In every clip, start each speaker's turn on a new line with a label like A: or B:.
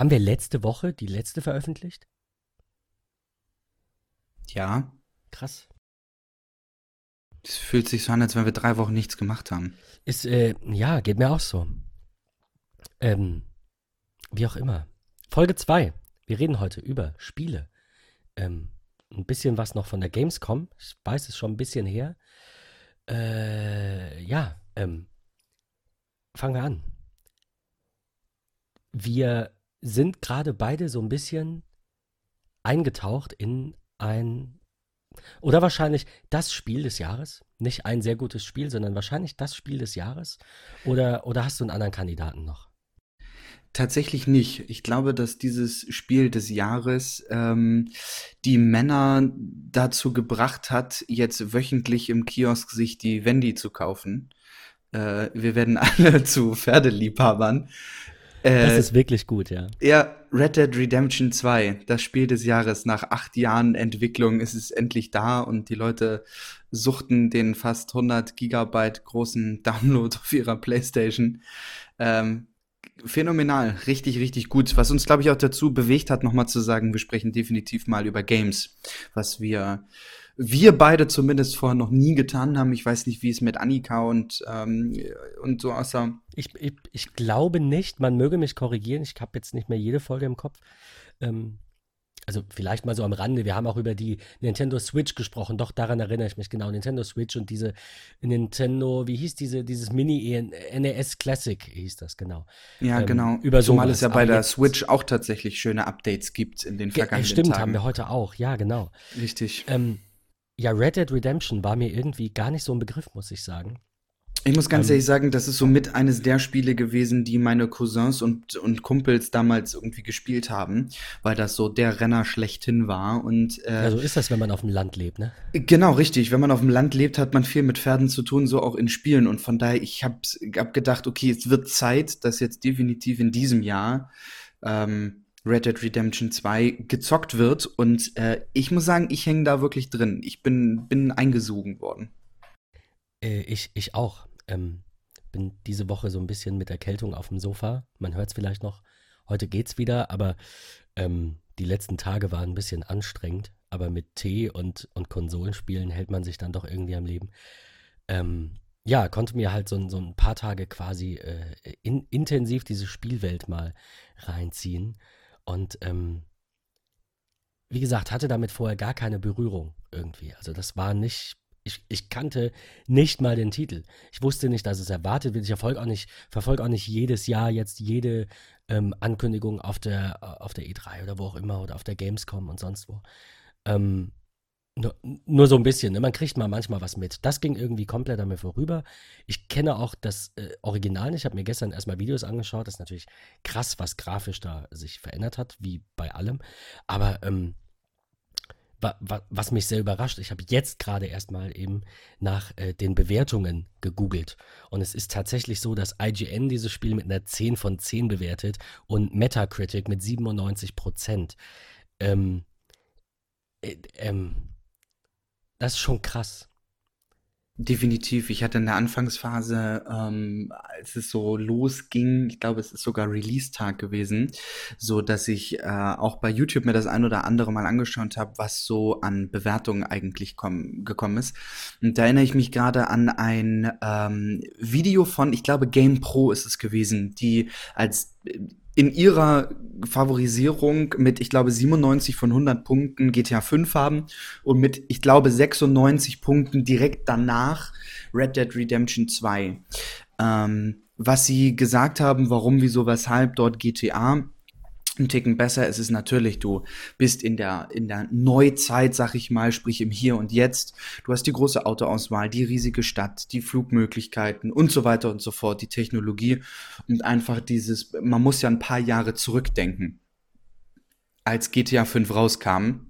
A: Haben wir letzte Woche die letzte veröffentlicht?
B: Ja.
A: Krass.
B: Es fühlt sich so an, als wenn wir drei Wochen nichts gemacht haben.
A: Ist, äh, ja, geht mir auch so. Ähm, wie auch immer. Folge 2. Wir reden heute über Spiele. Ähm, ein bisschen was noch von der Gamescom. Ich weiß es schon ein bisschen her. Äh, ja, ähm, fangen wir an. Wir sind gerade beide so ein bisschen eingetaucht in ein oder wahrscheinlich das Spiel des Jahres. Nicht ein sehr gutes Spiel, sondern wahrscheinlich das Spiel des Jahres. Oder, oder hast du einen anderen Kandidaten noch?
B: Tatsächlich nicht. Ich glaube, dass dieses Spiel des Jahres ähm, die Männer dazu gebracht hat, jetzt wöchentlich im Kiosk sich die Wendy zu kaufen. Äh, wir werden alle zu Pferdeliebhabern.
A: Äh, das ist wirklich gut, ja.
B: Ja, Red Dead Redemption 2, das Spiel des Jahres. Nach acht Jahren Entwicklung ist es endlich da und die Leute suchten den fast 100 Gigabyte großen Download auf ihrer Playstation. Ähm, phänomenal, richtig, richtig gut. Was uns, glaube ich, auch dazu bewegt hat, nochmal zu sagen, wir sprechen definitiv mal über Games, was wir wir beide zumindest vorher noch nie getan haben. Ich weiß nicht, wie es mit Annika und, ähm, und so aussah.
A: Ich, ich, ich glaube nicht, man möge mich korrigieren. Ich habe jetzt nicht mehr jede Folge im Kopf. Ähm, also vielleicht mal so am Rande, wir haben auch über die Nintendo Switch gesprochen, doch daran erinnere ich mich genau, Nintendo Switch und diese Nintendo, wie hieß diese, dieses Mini NES Classic hieß das, genau.
B: Ja, ähm, genau. Über Zumal sowas. es ja bei Aber der Switch auch tatsächlich schöne Updates gibt in den vergangenen
A: Stimmt,
B: Tagen.
A: haben wir heute auch, ja, genau.
B: Richtig.
A: Ähm, ja, Red Dead Redemption war mir irgendwie gar nicht so ein Begriff, muss ich sagen.
B: Ich muss ganz ähm, ehrlich sagen, das ist so mit eines der Spiele gewesen, die meine Cousins und, und Kumpels damals irgendwie gespielt haben, weil das so der Renner schlechthin war. Und,
A: äh, ja, so ist das, wenn man auf dem Land lebt, ne?
B: Genau, richtig. Wenn man auf dem Land lebt, hat man viel mit Pferden zu tun, so auch in Spielen. Und von daher, ich habe hab gedacht, okay, es wird Zeit, dass jetzt definitiv in diesem Jahr ähm, Red Dead Redemption 2 gezockt wird. Und äh, ich muss sagen, ich hänge da wirklich drin. Ich bin, bin eingesogen worden.
A: Äh, ich, ich auch. Ähm, bin diese Woche so ein bisschen mit Erkältung auf dem Sofa. Man hört es vielleicht noch. Heute geht's wieder, aber ähm, die letzten Tage waren ein bisschen anstrengend. Aber mit Tee und, und Konsolenspielen hält man sich dann doch irgendwie am Leben. Ähm, ja, konnte mir halt so, so ein paar Tage quasi äh, in, intensiv diese Spielwelt mal reinziehen. Und ähm, wie gesagt, hatte damit vorher gar keine Berührung irgendwie. Also das war nicht, ich, ich kannte nicht mal den Titel. Ich wusste nicht, dass es erwartet wird. Ich verfolge auch nicht, auch nicht jedes Jahr jetzt jede ähm, Ankündigung auf der, auf der E3 oder wo auch immer oder auf der Gamescom und sonst wo. Ähm, nur, nur, so ein bisschen, ne? man kriegt mal manchmal was mit. Das ging irgendwie komplett an mir vorüber. Ich kenne auch das äh, Original nicht. Ich habe mir gestern erstmal Videos angeschaut. Das ist natürlich krass, was grafisch da sich verändert hat, wie bei allem. Aber ähm, wa, wa, was mich sehr überrascht, ich habe jetzt gerade erstmal eben nach äh, den Bewertungen gegoogelt. Und es ist tatsächlich so, dass IGN dieses Spiel mit einer 10 von 10 bewertet und Metacritic mit 97 Prozent. Ähm, äh, ähm, das ist schon krass.
B: Definitiv. Ich hatte in der Anfangsphase, ähm, als es so losging, ich glaube, es ist sogar Release-Tag gewesen, so dass ich äh, auch bei YouTube mir das ein oder andere mal angeschaut habe, was so an Bewertungen eigentlich komm, gekommen ist. Und da erinnere ich mich gerade an ein ähm, Video von, ich glaube, Game Pro ist es gewesen, die als in ihrer Favorisierung mit, ich glaube, 97 von 100 Punkten GTA 5 haben und mit, ich glaube, 96 Punkten direkt danach Red Dead Redemption 2. Ähm, was sie gesagt haben, warum, wieso, weshalb dort GTA ein Ticken besser ist es natürlich, du bist in der, in der Neuzeit, sag ich mal, sprich im Hier und Jetzt. Du hast die große Autoauswahl, die riesige Stadt, die Flugmöglichkeiten und so weiter und so fort, die Technologie und einfach dieses, man muss ja ein paar Jahre zurückdenken. Als GTA 5 rauskam,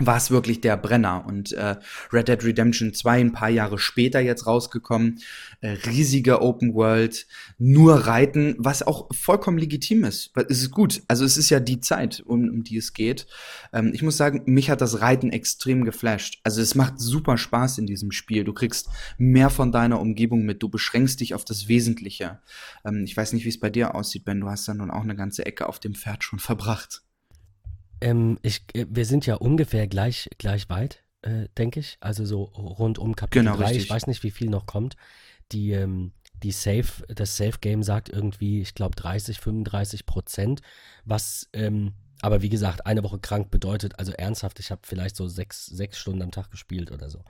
B: war es wirklich der Brenner. Und äh, Red Dead Redemption 2 ein paar Jahre später jetzt rausgekommen. Äh, riesige Open World, nur Reiten, was auch vollkommen legitim ist. Es ist gut. Also es ist ja die Zeit, um, um die es geht. Ähm, ich muss sagen, mich hat das Reiten extrem geflasht. Also es macht super Spaß in diesem Spiel. Du kriegst mehr von deiner Umgebung mit. Du beschränkst dich auf das Wesentliche. Ähm, ich weiß nicht, wie es bei dir aussieht, Ben. Du hast dann nun auch eine ganze Ecke auf dem Pferd schon verbracht.
A: Ähm, ich, äh, wir sind ja ungefähr gleich, gleich weit, äh, denke ich. Also so rund um Kapitel genau, 3. Richtig. Ich weiß nicht, wie viel noch kommt. Die, ähm, die Safe, das Safe-Game sagt irgendwie, ich glaube, 30, 35 Prozent, was ähm, aber wie gesagt, eine Woche krank bedeutet, also ernsthaft, ich habe vielleicht so sechs, sechs Stunden am Tag gespielt oder so.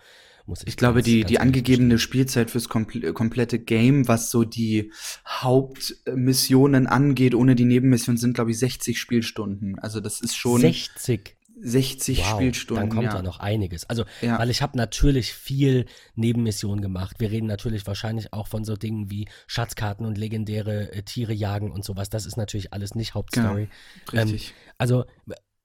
B: Muss ich, ich glaube, ganz, die, ganz die angegebene Spielzeit fürs komple komplette Game, was so die Hauptmissionen angeht, ohne die Nebenmission, sind, glaube ich, 60 Spielstunden. Also das ist schon.
A: 60?
B: 60 wow, Spielstunden.
A: Dann kommt ja. da noch einiges. Also, ja. weil ich habe natürlich viel Nebenmissionen gemacht. Wir reden natürlich wahrscheinlich auch von so Dingen wie Schatzkarten und legendäre äh, Tiere jagen und sowas. Das ist natürlich alles nicht Hauptstory.
B: Genau. Richtig. Ähm,
A: also,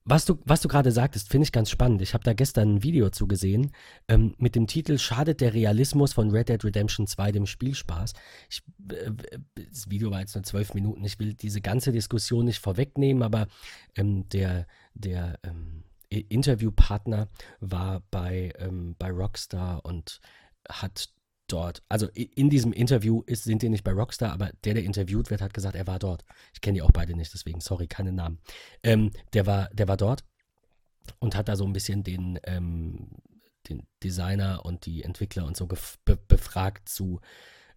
A: was du, was du gerade sagtest, finde ich ganz spannend. Ich habe da gestern ein Video zugesehen ähm, mit dem Titel Schadet der Realismus von Red Dead Redemption 2 dem Spielspaß. Ich, äh, das Video war jetzt nur zwölf Minuten. Ich will diese ganze Diskussion nicht vorwegnehmen, aber ähm, der, der ähm, Interviewpartner war bei, ähm, bei Rockstar und hat dort, also in diesem Interview ist, sind die nicht bei Rockstar, aber der, der interviewt wird, hat gesagt, er war dort. Ich kenne die auch beide nicht, deswegen, sorry, keine Namen. Ähm, der, war, der war dort und hat da so ein bisschen den, ähm, den Designer und die Entwickler und so be befragt zu,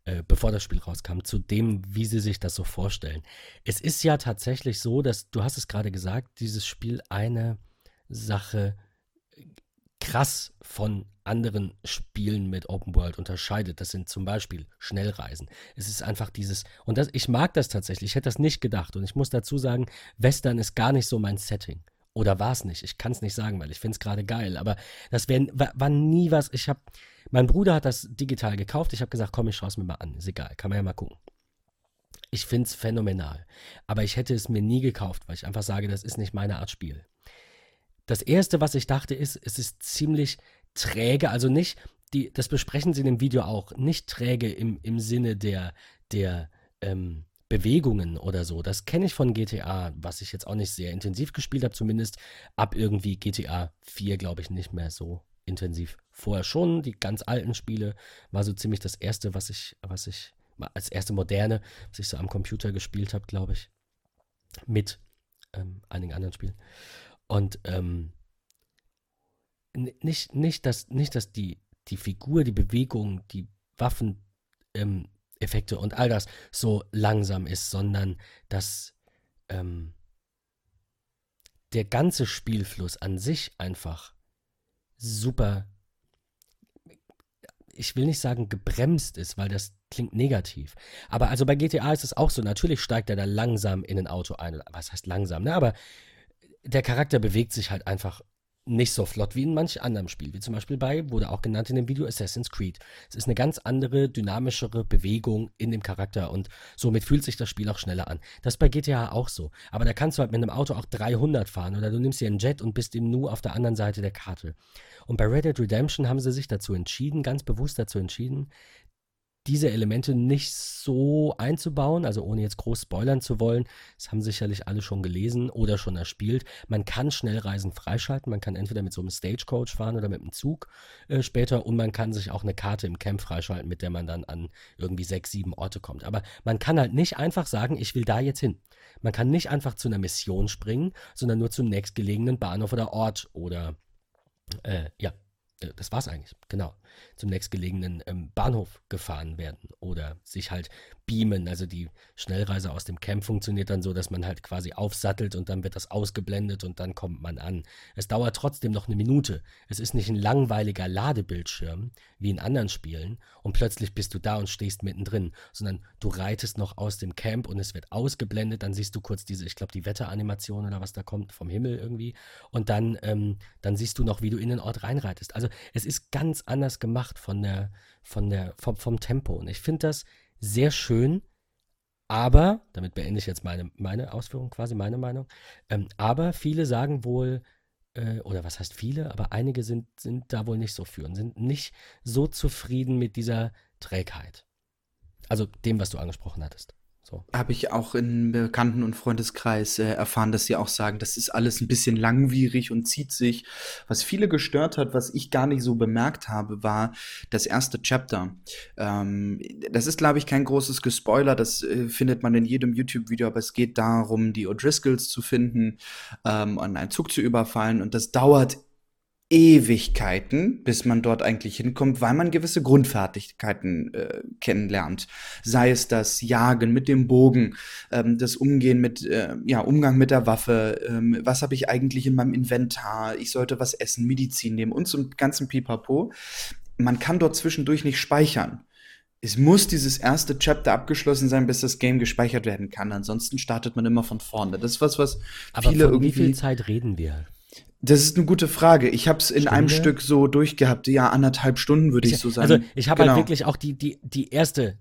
A: äh, bevor das Spiel rauskam, zu dem, wie sie sich das so vorstellen. Es ist ja tatsächlich so, dass, du hast es gerade gesagt, dieses Spiel eine Sache krass von anderen Spielen mit Open World unterscheidet. Das sind zum Beispiel Schnellreisen. Es ist einfach dieses, und das, ich mag das tatsächlich, ich hätte das nicht gedacht. Und ich muss dazu sagen, Western ist gar nicht so mein Setting. Oder war es nicht? Ich kann es nicht sagen, weil ich finde es gerade geil. Aber das wär, war, war nie was. Ich habe, mein Bruder hat das digital gekauft. Ich habe gesagt, komm, ich schaue es mir mal an. Ist egal, kann man ja mal gucken. Ich finde es phänomenal. Aber ich hätte es mir nie gekauft, weil ich einfach sage, das ist nicht meine Art Spiel. Das erste, was ich dachte, ist, es ist ziemlich träge, also nicht, die, das besprechen sie in dem Video auch, nicht träge im, im Sinne der, der ähm, Bewegungen oder so. Das kenne ich von GTA, was ich jetzt auch nicht sehr intensiv gespielt habe, zumindest ab irgendwie GTA 4, glaube ich, nicht mehr so intensiv. Vorher schon, die ganz alten Spiele war so ziemlich das erste, was ich, was ich, als erste moderne, was ich so am Computer gespielt habe, glaube ich. Mit ähm, einigen anderen Spielen. Und ähm, nicht, nicht, dass, nicht, dass die, die Figur, die Bewegung, die Waffeneffekte ähm, und all das so langsam ist, sondern dass ähm, der ganze Spielfluss an sich einfach super, ich will nicht sagen gebremst ist, weil das klingt negativ. Aber also bei GTA ist es auch so, natürlich steigt er da langsam in ein Auto ein. Was heißt langsam, ne? Aber der Charakter bewegt sich halt einfach nicht so flott wie in manch anderem Spiel, wie zum Beispiel bei, wurde auch genannt in dem Video Assassin's Creed. Es ist eine ganz andere, dynamischere Bewegung in dem Charakter und somit fühlt sich das Spiel auch schneller an. Das ist bei GTA auch so. Aber da kannst du halt mit einem Auto auch 300 fahren oder du nimmst dir einen Jet und bist im Nu auf der anderen Seite der Karte. Und bei Red Dead Redemption haben sie sich dazu entschieden, ganz bewusst dazu entschieden, diese Elemente nicht so einzubauen, also ohne jetzt groß spoilern zu wollen. Das haben sicherlich alle schon gelesen oder schon erspielt. Man kann Schnellreisen freischalten. Man kann entweder mit so einem Stagecoach fahren oder mit einem Zug äh, später und man kann sich auch eine Karte im Camp freischalten, mit der man dann an irgendwie sechs, sieben Orte kommt. Aber man kann halt nicht einfach sagen, ich will da jetzt hin. Man kann nicht einfach zu einer Mission springen, sondern nur zum nächstgelegenen Bahnhof oder Ort oder äh, ja, das war's eigentlich, genau zum nächstgelegenen ähm, Bahnhof gefahren werden oder sich halt beamen. Also die Schnellreise aus dem Camp funktioniert dann so, dass man halt quasi aufsattelt und dann wird das ausgeblendet und dann kommt man an. Es dauert trotzdem noch eine Minute. Es ist nicht ein langweiliger Ladebildschirm wie in anderen Spielen und plötzlich bist du da und stehst mittendrin, sondern du reitest noch aus dem Camp und es wird ausgeblendet. Dann siehst du kurz diese, ich glaube, die Wetteranimation oder was da kommt vom Himmel irgendwie und dann, ähm, dann siehst du noch, wie du in den Ort reinreitest. Also es ist ganz anders gemacht gemacht von der, von der, vom, vom Tempo. Und ich finde das sehr schön, aber, damit beende ich jetzt meine, meine Ausführung, quasi meine Meinung, ähm, aber viele sagen wohl, äh, oder was heißt viele, aber einige sind, sind da wohl nicht so für und sind nicht so zufrieden mit dieser Trägheit. Also dem, was du angesprochen hattest. So.
B: Habe ich auch in Bekannten- und Freundeskreis äh, erfahren, dass sie auch sagen, das ist alles ein bisschen langwierig und zieht sich. Was viele gestört hat, was ich gar nicht so bemerkt habe, war das erste Chapter. Ähm, das ist, glaube ich, kein großes Gespoiler, das äh, findet man in jedem YouTube-Video, aber es geht darum, die O'Driscolls zu finden ähm, und einen Zug zu überfallen und das dauert Ewigkeiten, bis man dort eigentlich hinkommt, weil man gewisse Grundfertigkeiten äh, kennenlernt. Sei es das Jagen mit dem Bogen, ähm, das Umgehen mit, äh, ja, Umgang mit der Waffe, ähm, was habe ich eigentlich in meinem Inventar, ich sollte was essen, Medizin nehmen und zum ganzen Pipapo. Man kann dort zwischendurch nicht speichern. Es muss dieses erste Chapter abgeschlossen sein, bis das Game gespeichert werden kann. Ansonsten startet man immer von vorne. Das ist was, was
A: Aber
B: viele
A: von
B: irgendwie.
A: wie viel Zeit reden wir?
B: Das ist eine gute Frage. Ich habe es in einem
A: Stunde?
B: Stück so durchgehabt. Ja, anderthalb Stunden würde ich so sagen.
A: Also ich habe
B: Genau.
A: halt wirklich auch die, die, die erste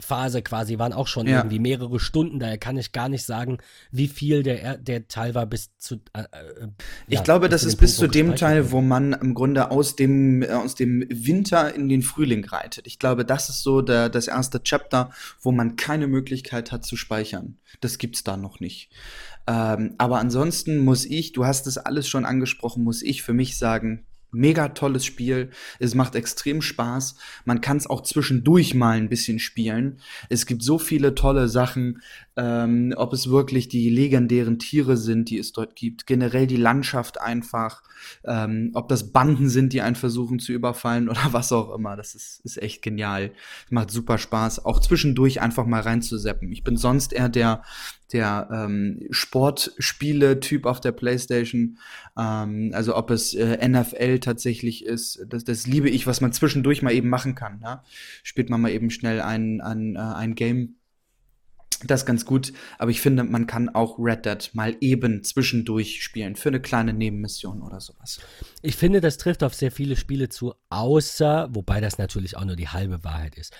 A: Phase quasi, waren auch schon
B: Ja.
A: irgendwie mehrere Stunden, daher kann ich gar nicht sagen, wie viel der, er- der Teil war bis zu. Äh, äh,
B: Ich
A: ja,
B: glaube, das ist bis zu dem Teil, wo man im Grunde aus dem, äh, aus dem Winter in den Frühling reitet. Ich glaube, das ist so der, das erste Chapter, wo man keine Möglichkeit hat zu speichern. Das gibt's da noch nicht. Ähm, aber ansonsten muss ich, du hast es alles schon angesprochen, muss ich für mich sagen, mega tolles Spiel. Es macht extrem Spaß. Man kann es auch zwischendurch mal ein bisschen spielen. Es gibt so viele tolle Sachen, ähm, ob es wirklich die legendären Tiere sind, die es dort gibt, generell die Landschaft einfach, ähm, ob das Banden sind, die einen versuchen zu überfallen oder was auch immer. Das ist, ist echt genial. Macht super Spaß, auch zwischendurch einfach mal reinzuseppen. Ich bin sonst eher der, der ähm, Sportspiele-Typ auf der Playstation. Ähm, also ob es äh, NFL tatsächlich ist, das, das liebe ich, was man zwischendurch mal eben machen kann. Ja? Spielt man mal eben schnell ein, ein, äh, ein Game. Das ganz gut, aber ich finde, man kann auch Red Dead mal eben zwischendurch spielen für eine kleine Nebenmission oder sowas.
A: Ich finde, das trifft auf sehr viele Spiele zu, außer, wobei das natürlich auch nur die halbe Wahrheit ist,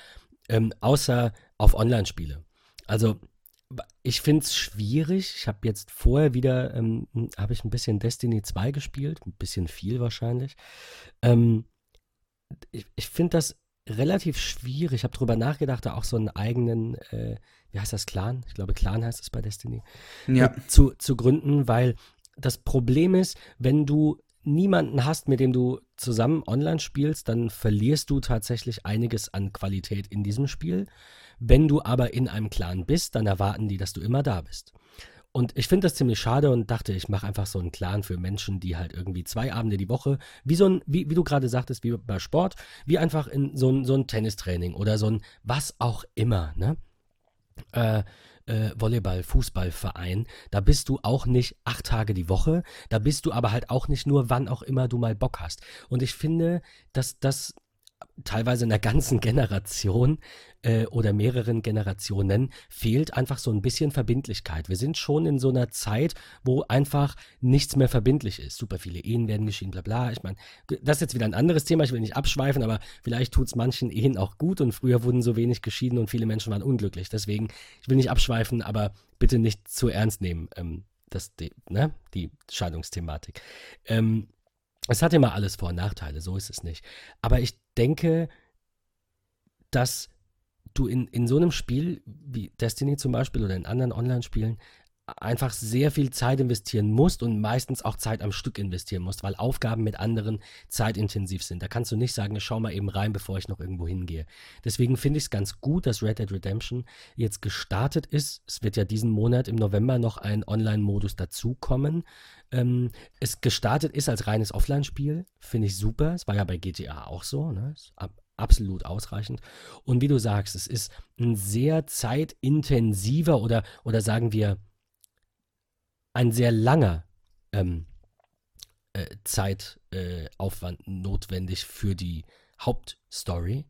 A: ähm, außer auf Online-Spiele. Also, ich finde es schwierig. Ich habe jetzt vorher wieder, ähm, habe ich ein bisschen Destiny 2 gespielt, ein bisschen viel wahrscheinlich. Ähm, ich ich finde das relativ schwierig. Ich habe drüber nachgedacht, da auch so einen eigenen, äh, wie heißt das, Clan? Ich glaube, Clan heißt es bei Destiny
B: Ja,
A: äh, zu, zu gründen, weil das Problem ist, wenn du niemanden hast, mit dem du zusammen online spielst, dann verlierst du tatsächlich einiges an Qualität in diesem Spiel. Wenn du aber in einem Clan bist, dann erwarten die, dass du immer da bist. Und ich finde das ziemlich schade und dachte, ich mache einfach so einen Clan für Menschen, die halt irgendwie zwei Abende die Woche, wie so ein, wie, wie du gerade sagtest, wie bei Sport, wie einfach in so ein, so ein Tennistraining oder so ein was auch immer, ne? Äh, äh, Volleyball, Fußballverein, da bist du auch nicht acht Tage die Woche, da bist du aber halt auch nicht nur, wann auch immer du mal Bock hast. Und ich finde, dass das teilweise einer ganzen Generation äh, oder mehreren Generationen fehlt einfach so ein bisschen Verbindlichkeit. Wir sind schon in so einer Zeit, wo einfach nichts mehr verbindlich ist. Super viele Ehen werden geschieden, bla bla. Ich meine, das ist jetzt wieder ein anderes Thema, ich will nicht abschweifen, aber vielleicht tut es manchen Ehen auch gut und früher wurden so wenig geschieden und viele Menschen waren unglücklich. Deswegen, ich will nicht abschweifen, aber bitte nicht zu ernst nehmen, ähm, das, die, ne? die Scheidungsthematik. Ähm, es hat immer alles Vor- und Nachteile, so ist es nicht. Aber ich denke, dass du in, in so einem Spiel wie Destiny zum Beispiel oder in anderen Online-Spielen einfach sehr viel Zeit investieren musst und meistens auch Zeit am Stück investieren musst, weil Aufgaben mit anderen zeitintensiv sind. Da kannst du nicht sagen, schau mal eben rein, bevor ich noch irgendwo hingehe. Deswegen finde ich es ganz gut, dass Red Dead Redemption jetzt gestartet ist. Es wird ja diesen Monat im November noch ein Online-Modus dazukommen. Ähm, es gestartet ist als reines Offline-Spiel, finde ich super. Es war ja bei GTA auch so, ne? Absolut ausreichend. Und wie du sagst, es ist ein sehr zeitintensiver oder, oder sagen wir ein sehr langer ähm, äh, Zeitaufwand Aufwand notwendig für die Hauptstory.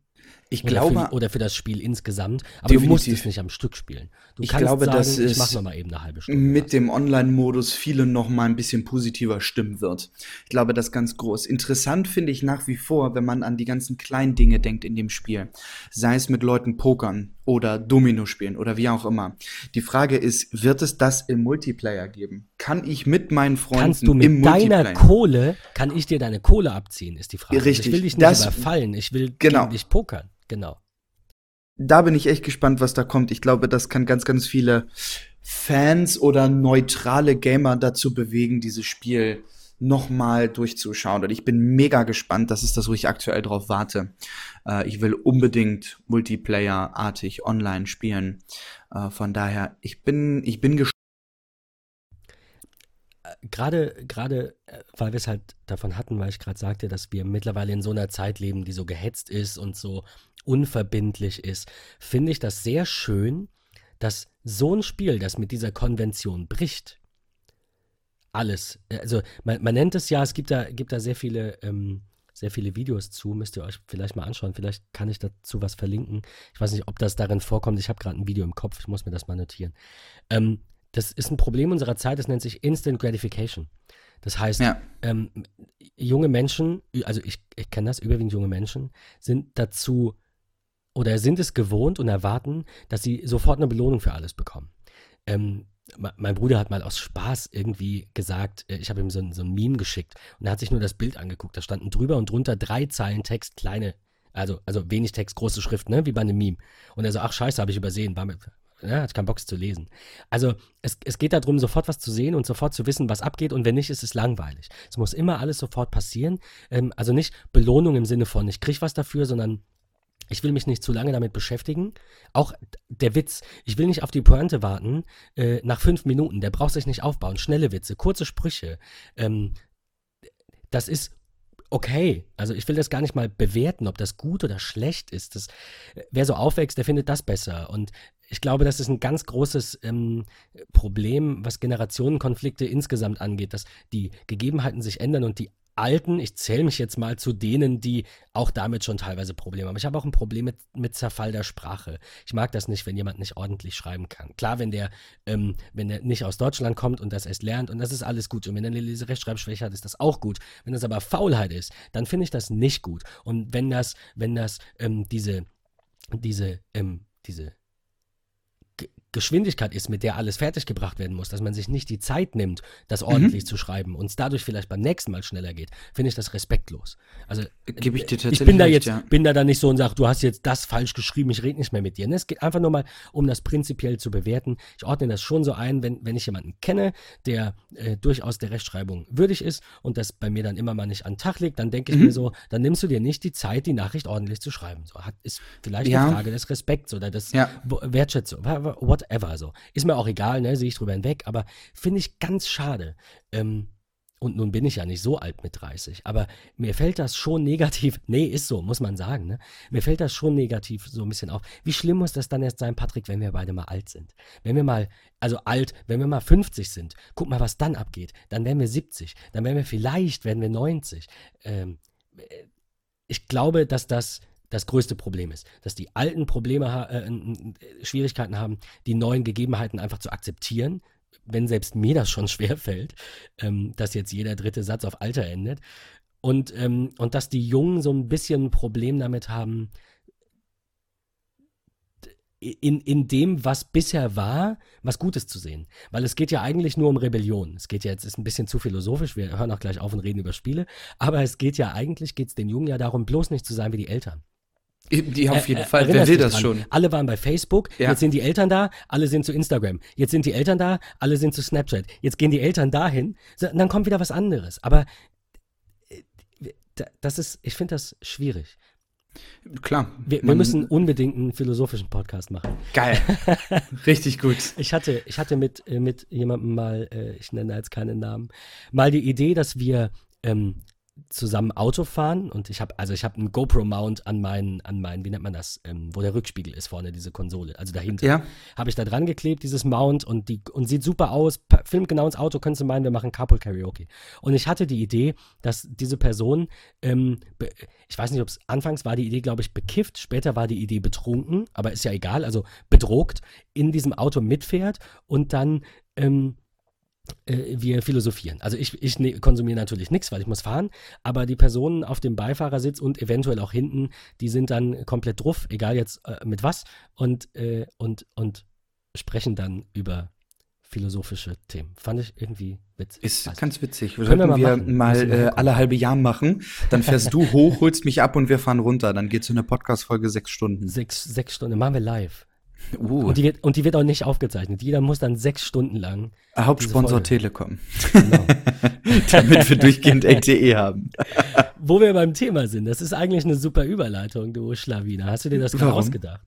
B: Ich
A: oder
B: glaube,
A: für, oder für das Spiel insgesamt. Aber du musst es nicht am Stück spielen. Du
B: ich
A: kannst
B: glaube,
A: sagen,
B: dass
A: ich
B: es
A: mach noch mal eben eine halbe Stunde.
B: mit dem Online-Modus viele noch mal ein bisschen positiver stimmen wird. Ich glaube, das ist ganz groß. Interessant finde ich nach wie vor, wenn man an die ganzen kleinen Dinge denkt in dem Spiel. Sei es mit Leuten pokern oder Domino spielen oder wie auch immer. Die Frage ist, wird es das im Multiplayer geben? Kann ich mit meinen Freunden
A: Kannst du
B: im
A: mit deiner
B: Multiplayer
A: Kohle, kann ich dir deine Kohle abziehen, ist die Frage. Also
B: Richtig,
A: Ich will dich nicht
B: das-
A: überfallen, ich will
B: Genau.
A: gegen dich pokern. Genau.
B: da bin ich echt gespannt, was da kommt. Ich glaube, das kann ganz, ganz viele Fans oder neutrale Gamer dazu bewegen, dieses Spiel nochmal durchzuschauen. Und ich bin mega gespannt. Das ist das, wo ich aktuell drauf warte. Äh, ich will unbedingt Multiplayer-artig online spielen. Äh, von daher, ich bin, ich bin gespannt.
A: Gerade, gerade, äh, weil wir es halt davon hatten, weil ich gerade sagte, dass wir mittlerweile in so einer Zeit leben, die so gehetzt ist und so unverbindlich ist, finde ich das sehr schön, dass so ein Spiel, das mit dieser Konvention bricht, alles, äh, also man, man nennt es ja, es gibt da, gibt da sehr viele, ähm, sehr viele Videos zu, müsst ihr euch vielleicht mal anschauen, vielleicht kann ich dazu was verlinken. Ich weiß nicht, ob das darin vorkommt, ich habe gerade ein Video im Kopf, ich muss mir das mal notieren. Ähm, das ist ein Problem unserer Zeit, das nennt sich Instant Gratification. Das heißt,
B: Ja.
A: ähm, junge Menschen, also ich, ich kenne das, überwiegend junge Menschen, sind dazu oder sind es gewohnt und erwarten, dass sie sofort eine Belohnung für alles bekommen. Ähm, me- mein Bruder hat mal aus Spaß irgendwie gesagt, äh, ich habe ihm so, ein- so ein Meme geschickt und er hat sich nur das Bild angeguckt. Da standen drüber und drunter drei Zeilen Text, kleine, also, also wenig Text, große Schrift, ne, wie bei einem Meme. Und er so, ach scheiße, habe ich übersehen, war mir, ja, hatte keinen Bock zu lesen. Also es, es geht darum, sofort was zu sehen und sofort zu wissen, was abgeht und wenn nicht, ist es langweilig. Es muss immer alles sofort passieren. Ähm, also nicht Belohnung im Sinne von, ich krieg was dafür, sondern ich will mich nicht zu lange damit beschäftigen. Auch der Witz, ich will nicht auf die Pointe warten, äh, nach fünf Minuten, der braucht sich nicht aufbauen. Schnelle Witze, kurze Sprüche. Ähm, das ist okay. Also ich will das gar nicht mal bewerten, ob das gut oder schlecht ist. Das, wer so aufwächst, der findet das besser. Und ich glaube, das ist ein ganz großes ähm, Problem, was Generationenkonflikte insgesamt angeht, dass die Gegebenheiten sich ändern und die Alten, ich zähle mich jetzt mal zu denen, die auch damit schon teilweise Probleme haben. Ich habe auch ein Problem mit, mit Zerfall der Sprache. Ich mag das nicht, wenn jemand nicht ordentlich schreiben kann. Klar, wenn der, ähm, wenn der nicht aus Deutschland kommt und das erst lernt und das ist alles gut. Und wenn er eine Leserechtschreibschwäche hat, ist das auch gut. Wenn das aber Faulheit ist, dann finde ich das nicht gut. Und wenn das, wenn das ähm, diese, diese, ähm, diese Geschwindigkeit ist, mit der alles fertiggebracht werden muss, dass man sich nicht die Zeit nimmt, das ordentlich zu schreiben und es dadurch vielleicht beim nächsten Mal schneller geht, finde ich das respektlos. Also
B: Gebe ich dir
A: ich
B: tatsächlich
A: bin da
B: recht,
A: jetzt,
B: ja.
A: bin da dann nicht so und sage, du hast jetzt das falsch geschrieben, ich rede nicht mehr mit dir. Ne? Es geht einfach nur mal, um das prinzipiell zu bewerten. Ich ordne das schon so ein, wenn, wenn ich jemanden kenne, der äh, durchaus der Rechtschreibung würdig ist und das bei mir dann immer mal nicht an den Tag legt, dann denke ich
B: Mhm.
A: mir so, dann nimmst du dir nicht die Zeit, die Nachricht ordentlich zu schreiben. So hat, ist vielleicht
B: Ja.
A: eine Frage des Respekts oder des
B: Ja.
A: Wertschätzung, wa- whatever so. Ist mir auch egal, ne, sehe ich drüber hinweg, aber finde ich ganz schade. Ähm, und nun bin ich ja nicht so alt mit 30, aber mir fällt das schon negativ, nee, ist so, muss man sagen, ne? Mir fällt das schon negativ so ein bisschen auf. Wie schlimm muss das dann erst sein, Patrick, wenn wir beide mal alt sind? Wenn wir mal, also alt, wenn wir mal 50 sind, guck mal, was dann abgeht. Dann wären wir 70, dann wären wir vielleicht, werden wir 90. Ähm, äh, ich glaube, dass das das größte Problem ist, dass die alten Probleme, äh, Schwierigkeiten haben, die neuen Gegebenheiten einfach zu akzeptieren, wenn selbst mir das schon schwer fällt, ähm, dass jetzt jeder dritte Satz auf Alter endet. Und, ähm, und dass die Jungen so ein bisschen ein Problem damit haben, in, in dem, was bisher war, was Gutes zu sehen. Weil es geht ja eigentlich nur um Rebellion. Es geht ja jetzt, ist ein bisschen zu philosophisch, wir hören auch gleich auf und reden über Spiele, aber es geht ja eigentlich, geht es den Jungen ja darum, bloß nicht zu sein wie die Eltern.
B: Die auf jeden Fall. Wer will das
A: dran?
B: schon?
A: Alle waren bei Facebook,
B: Ja.
A: jetzt sind die Eltern da, alle sind zu Instagram. Jetzt sind die Eltern da, alle sind zu Snapchat. Jetzt gehen die Eltern dahin, dann kommt wieder was anderes. Aber äh, da- das ist, ich finde das schwierig.
B: Klar.
A: Wir, wir müssen unbedingt einen philosophischen Podcast machen.
B: Geil. Richtig gut.
A: Ich hatte, ich hatte mit, äh, mit jemandem mal, äh, ich nenne jetzt keinen Namen, mal die Idee, dass wir ähm, zusammen Auto fahren und ich habe, also ich habe einen GoPro-Mount an meinen, an meinen, wie nennt man das, ähm, wo der Rückspiegel ist vorne, diese Konsole, also dahinter.
B: Ja.
A: Habe ich da dran geklebt, dieses Mount und die und sieht super aus, filmt genau ins Auto, könntest du meinen, wir machen Carpool Karaoke. Und ich hatte die Idee, dass diese Person, ähm, ich weiß nicht, ob es anfangs war die Idee, glaube ich, bekifft, später war die Idee betrunken, aber ist ja egal, also bedrogt, in diesem Auto mitfährt und dann ähm, äh, wir philosophieren. Also ich, ich ne, konsumiere natürlich nichts, weil ich muss fahren, aber die Personen auf dem Beifahrersitz und eventuell auch hinten, die sind dann komplett drauf, egal jetzt äh, mit was, und, äh, und, und sprechen dann über philosophische Themen. Fand ich irgendwie witzig.
B: Ist
A: also,
B: ganz witzig. Können wir mal, wir mal äh, alle halbe Jahr machen. Dann fährst du hoch, holst mich ab und wir fahren runter. Dann geht so eine Podcast-Folge sechs Stunden.
A: Sechs, sechs Stunden. Machen wir live. Uh. Und, die wird, und die wird auch nicht aufgezeichnet. Jeder muss dann sechs Stunden lang.
B: Hauptsponsor Telekom. Genau. Damit wir durchgehend LTE haben.
A: Wo wir beim Thema sind, das ist eigentlich eine super Überleitung, du Schlawiner. Hast du dir das gerade ausgedacht?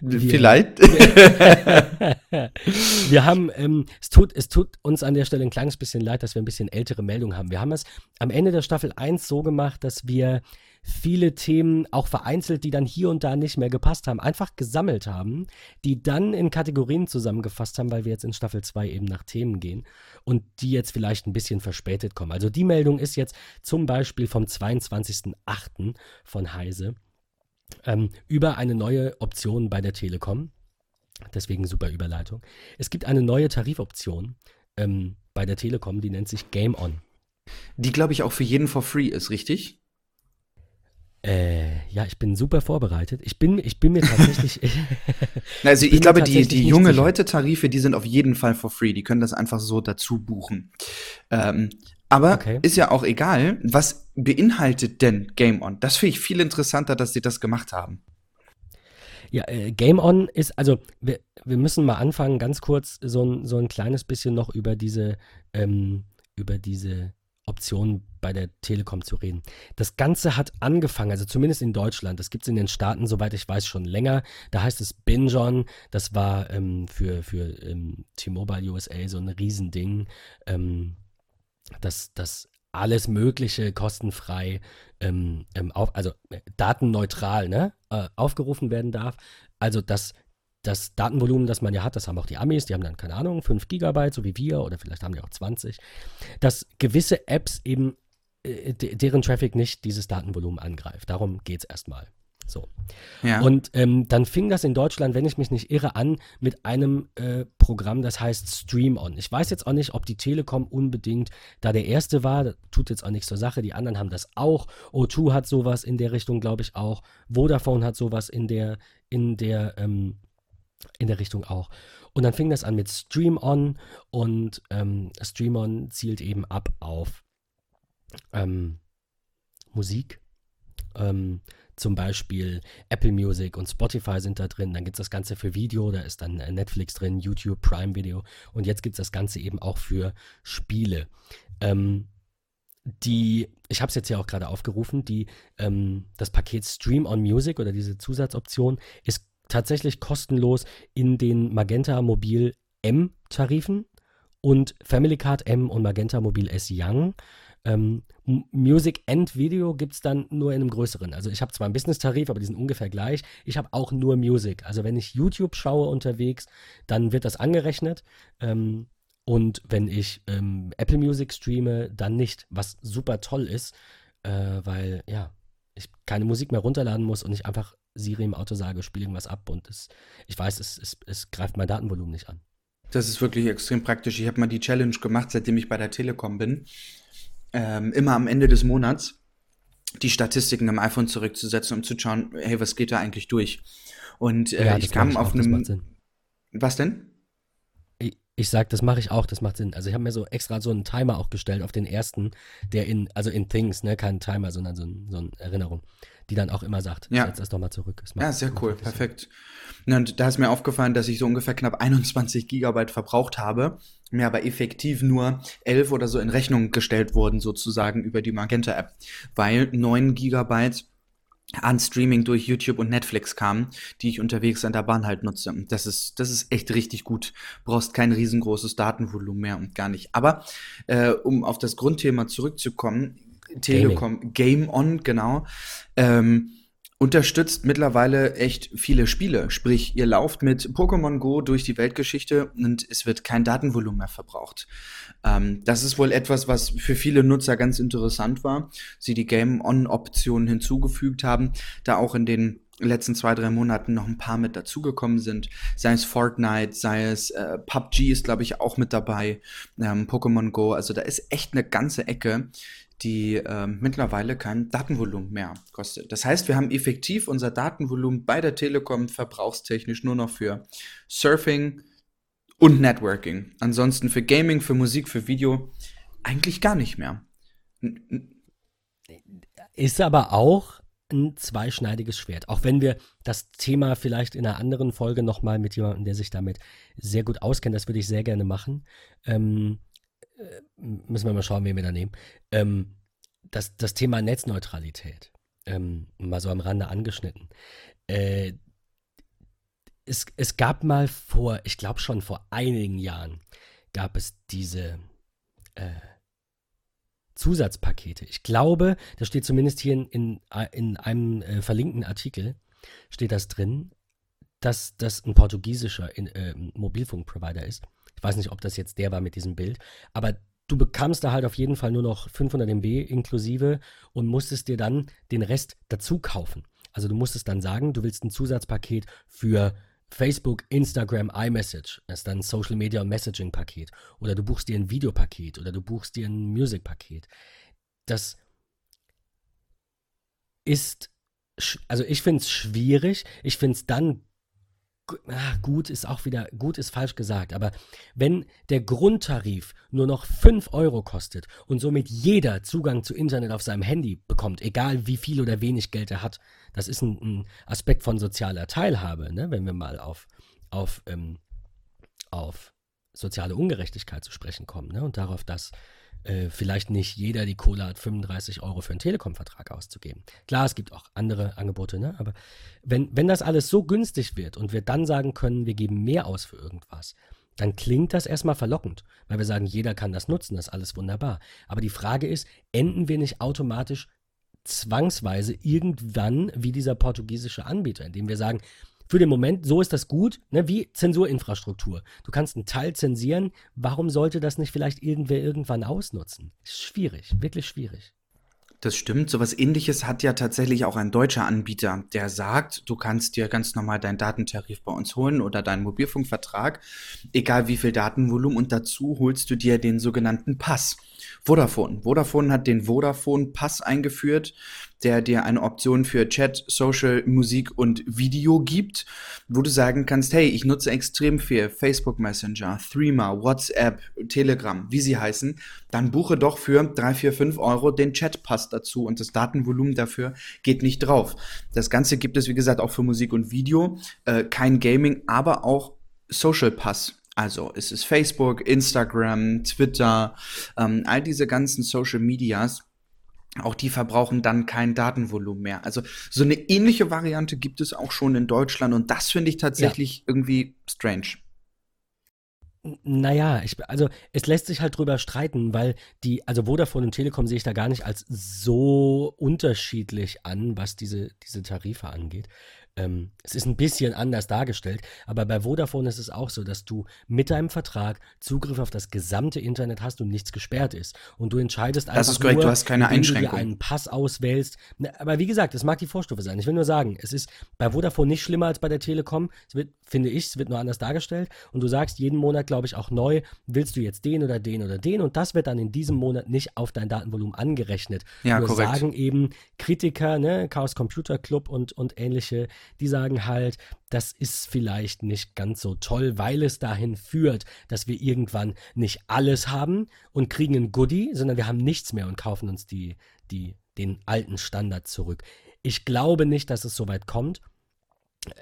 B: Wir, Vielleicht.
A: wir haben, ähm, es, tut, es tut uns an der Stelle ein kleines bisschen leid, dass wir ein bisschen ältere Meldungen haben. Wir haben es am Ende der Staffel 1 so gemacht, dass wir viele Themen, auch vereinzelt, die dann hier und da nicht mehr gepasst haben, einfach gesammelt haben, die dann in Kategorien zusammengefasst haben, weil wir jetzt in Staffel 2 eben nach Themen gehen und die jetzt vielleicht ein bisschen verspätet kommen. Also die Meldung ist jetzt zum Beispiel vom 22.08. von Heise ähm, über eine neue Option bei der Telekom. Deswegen super Überleitung. Es gibt eine neue Tarifoption ähm, bei der Telekom, die nennt sich Game On.
B: Die, glaube ich, auch für jeden for free ist, richtig?
A: Äh, ja, ich bin super vorbereitet. Ich bin, ich bin mir tatsächlich.
B: also ich, ich glaube, die, die junge Leute-Tarife, die sind auf jeden Fall for free. Die können das einfach so dazu buchen. Ähm, aber okay. ist ja auch egal. Was beinhaltet denn Game On? Das finde ich viel interessanter, dass sie das gemacht haben.
A: Ja, äh, Game On ist, also wir, wir müssen mal anfangen, ganz kurz so ein, so ein kleines bisschen noch über diese, ähm, über diese Optionen bei der Telekom zu reden. Das Ganze hat angefangen, also zumindest in Deutschland, das gibt es in den Staaten, soweit ich weiß, schon länger. Da heißt es Binge das war ähm, für, für ähm, T-Mobile USA so ein Riesending, ähm, dass das alles Mögliche kostenfrei, ähm, ähm, auf, also äh, datenneutral ne, äh, aufgerufen werden darf. Also das das Datenvolumen, das man ja hat, das haben auch die Amis, die haben dann, keine Ahnung, 5 Gigabyte, so wie wir, oder vielleicht haben die auch 20, dass gewisse Apps eben, äh, deren Traffic nicht dieses Datenvolumen angreift. Darum geht es erstmal. So. Ja. Und ähm, dann fing das in Deutschland, wenn ich mich nicht irre, an mit einem äh, Programm, das heißt Stream On. Ich weiß jetzt auch nicht, ob die Telekom unbedingt da der erste war. Das tut jetzt auch nichts zur Sache. Die anderen haben das auch. O2 hat sowas in der Richtung, glaube ich, auch. Vodafone hat sowas in der, in der ähm, in der Richtung auch. Und dann fing das an mit Stream On und ähm, Stream On zielt eben ab auf ähm, Musik. Ähm, zum Beispiel Apple Music und Spotify sind da drin. Dann gibt es das Ganze für Video, da ist dann äh, Netflix drin, YouTube, Prime Video. Und jetzt gibt es das Ganze eben auch für Spiele. Ähm, die, ich habe es jetzt ja auch gerade aufgerufen, die, ähm, das Paket Stream on Music oder diese Zusatzoption ist tatsächlich kostenlos in den Magenta Mobil M Tarifen und Family Card M und Magenta Mobil S Young. Ähm, Music and Video gibt es dann nur in einem größeren. Also ich habe zwar einen Business-Tarif, aber die sind ungefähr gleich. Ich habe auch nur Music. Also wenn ich YouTube schaue unterwegs, dann wird das angerechnet. Ähm, und wenn ich ähm, Apple Music streame, dann nicht, was super toll ist, äh, weil ja, ich keine Musik mehr runterladen muss und ich einfach Siri im Auto sage, spiele irgendwas ab und es, ich weiß, es, es, es greift mein Datenvolumen nicht an.
B: Das ist wirklich extrem praktisch. Ich habe mal die Challenge gemacht, seitdem ich bei der Telekom bin, ähm, immer am Ende des Monats die Statistiken am iPhone zurückzusetzen, um zu schauen, hey, was geht da eigentlich durch? Und äh, ja, ich kam auf einem. Was denn?
A: Ich sag, das mache ich auch, das macht Sinn. Also ich habe mir so extra so einen Timer auch gestellt auf den ersten, der in, also in Things, ne, kein Timer, sondern so, ein, so eine Erinnerung die dann auch immer sagt,
B: ja.
A: setz das doch mal zurück.
B: ja, sehr cool, perfekt. Und da ist mir aufgefallen, dass ich so ungefähr knapp 21 Gigabyte verbraucht habe, mir aber effektiv nur 11 oder so in Rechnung gestellt wurden, sozusagen über die Magenta-App, weil 9 Gigabyte an Streaming durch YouTube und Netflix kamen, die ich unterwegs an der Bahn halt nutze. Und das ist, das ist echt richtig gut. Brauchst kein riesengroßes Datenvolumen mehr und gar nicht. Aber äh, um auf das Grundthema zurückzukommen, Telekom Game On, genau. Ähm, unterstützt mittlerweile echt viele Spiele. Sprich, ihr lauft mit Pokémon Go durch die Weltgeschichte und es wird kein Datenvolumen mehr verbraucht. Ähm, das ist wohl etwas, was für viele Nutzer ganz interessant war. Sie die Game-On-Optionen hinzugefügt haben, da auch in den letzten zwei, drei Monaten noch ein paar mit dazugekommen sind. Sei es Fortnite, sei es äh, PUBG ist, glaube ich, auch mit dabei, ähm, Pokémon Go. Also da ist echt eine ganze Ecke, die ähm, mittlerweile kein Datenvolumen mehr kostet. Das heißt, wir haben effektiv unser Datenvolumen bei der Telekom verbrauchstechnisch nur noch für Surfing und Networking. Ansonsten für Gaming, für Musik, für Video eigentlich gar nicht mehr.
A: Ist aber auch ein zweischneidiges Schwert. Auch wenn wir das Thema vielleicht in einer anderen Folge nochmal mit jemandem, der sich damit sehr gut auskennt, das würde ich sehr gerne machen. Ähm, äh, müssen wir mal schauen, wen wir da nehmen. Ähm, das, das Thema Netzneutralität, ähm, mal so am Rande angeschnitten. Äh, es, es gab mal vor, ich glaube schon vor einigen Jahren, gab es diese äh, Zusatzpakete. Ich glaube, das steht zumindest hier in, in, in einem äh, verlinkten Artikel, steht das drin, dass das ein portugiesischer in, äh, Mobilfunkprovider ist. Weiß nicht, ob das jetzt der war mit diesem Bild, aber du bekamst da halt auf jeden Fall nur noch 500 MB inklusive und musstest dir dann den Rest dazu kaufen. Also du musstest dann sagen, du willst ein Zusatzpaket für Facebook, Instagram, iMessage. Das ist dann ein Social Media Messaging Paket. Oder du buchst dir ein Videopaket oder du buchst dir ein Music Paket. Das ist, also ich finde es schwierig. Ich finde es dann ach, gut ist auch wieder, gut ist falsch gesagt, aber wenn der Grundtarif nur noch 5 Euro kostet und somit jeder Zugang zu Internet auf seinem Handy bekommt, egal wie viel oder wenig Geld er hat, das ist ein, ein Aspekt von sozialer Teilhabe, ne? wenn wir mal auf, auf, ähm, auf soziale Ungerechtigkeit zu sprechen kommen ne? und darauf, dass äh, vielleicht nicht jeder die Kohle hat, 35 Euro für einen Telekom-Vertrag auszugeben. Klar, es gibt auch andere Angebote, ne? aber wenn, wenn das alles so günstig wird und wir dann sagen können, wir geben mehr aus für irgendwas, dann klingt das erstmal verlockend, weil wir sagen, jeder kann das nutzen, das ist alles wunderbar. Aber die Frage ist, enden wir nicht automatisch zwangsweise irgendwann wie dieser portugiesische Anbieter, indem wir sagen, für den Moment, so ist das gut, ne, wie Zensurinfrastruktur. Du kannst einen Teil zensieren, warum sollte das nicht vielleicht irgendwer irgendwann ausnutzen? Schwierig, wirklich schwierig.
B: Das stimmt. So was ähnliches hat ja tatsächlich auch ein deutscher Anbieter, der sagt, du kannst dir ganz normal deinen Datentarif bei uns holen oder deinen Mobilfunkvertrag, egal wie viel Datenvolumen und dazu holst du dir den sogenannten Pass. Vodafone. Vodafone hat den Vodafone Pass eingeführt, der dir eine Option für Chat, Social, Musik und Video gibt, wo du sagen kannst, hey, ich nutze extrem viel Facebook Messenger, Threema, WhatsApp, Telegram, wie sie heißen, dann buche doch für 3, 4, 5 Euro den Chat Pass dazu und das Datenvolumen dafür geht nicht drauf. Das Ganze gibt es, wie gesagt, auch für Musik und Video, äh, kein Gaming, aber auch Social Pass. Also es ist Facebook, Instagram, Twitter, ähm, all diese ganzen Social Medias. Auch die verbrauchen dann kein Datenvolumen mehr. Also so eine ähnliche Variante gibt es auch schon in Deutschland und das finde ich tatsächlich ja. irgendwie strange.
A: Naja, ich, also es lässt sich halt drüber streiten, weil die, also Vodafone und Telekom sehe ich da gar nicht als so unterschiedlich an, was diese, diese Tarife angeht. Ähm, es ist ein bisschen anders dargestellt, aber bei Vodafone ist es auch so, dass du mit deinem Vertrag Zugriff auf das gesamte Internet hast und nichts gesperrt ist. Und du entscheidest einfach
B: das ist korrekt,
A: nur,
B: du hast keine Einschränkung.
A: du dir einen Pass auswählst. Aber wie gesagt, es mag die Vorstufe sein. Ich will nur sagen, es ist bei Vodafone nicht schlimmer als bei der Telekom. Es wird, finde ich, es wird nur anders dargestellt. Und du sagst jeden Monat, glaube ich, auch neu, willst du jetzt den oder den oder den? Und das wird dann in diesem Monat nicht auf dein Datenvolumen angerechnet.
B: Ja,
A: nur
B: korrekt.
A: sagen eben Kritiker, ne, Chaos Computer Club und, und ähnliche, die sagen halt, das ist vielleicht nicht ganz so toll, weil es dahin führt, dass wir irgendwann nicht alles haben und kriegen ein Goodie, sondern wir haben nichts mehr und kaufen uns die, die, den alten Standard zurück. Ich glaube nicht, dass es so weit kommt.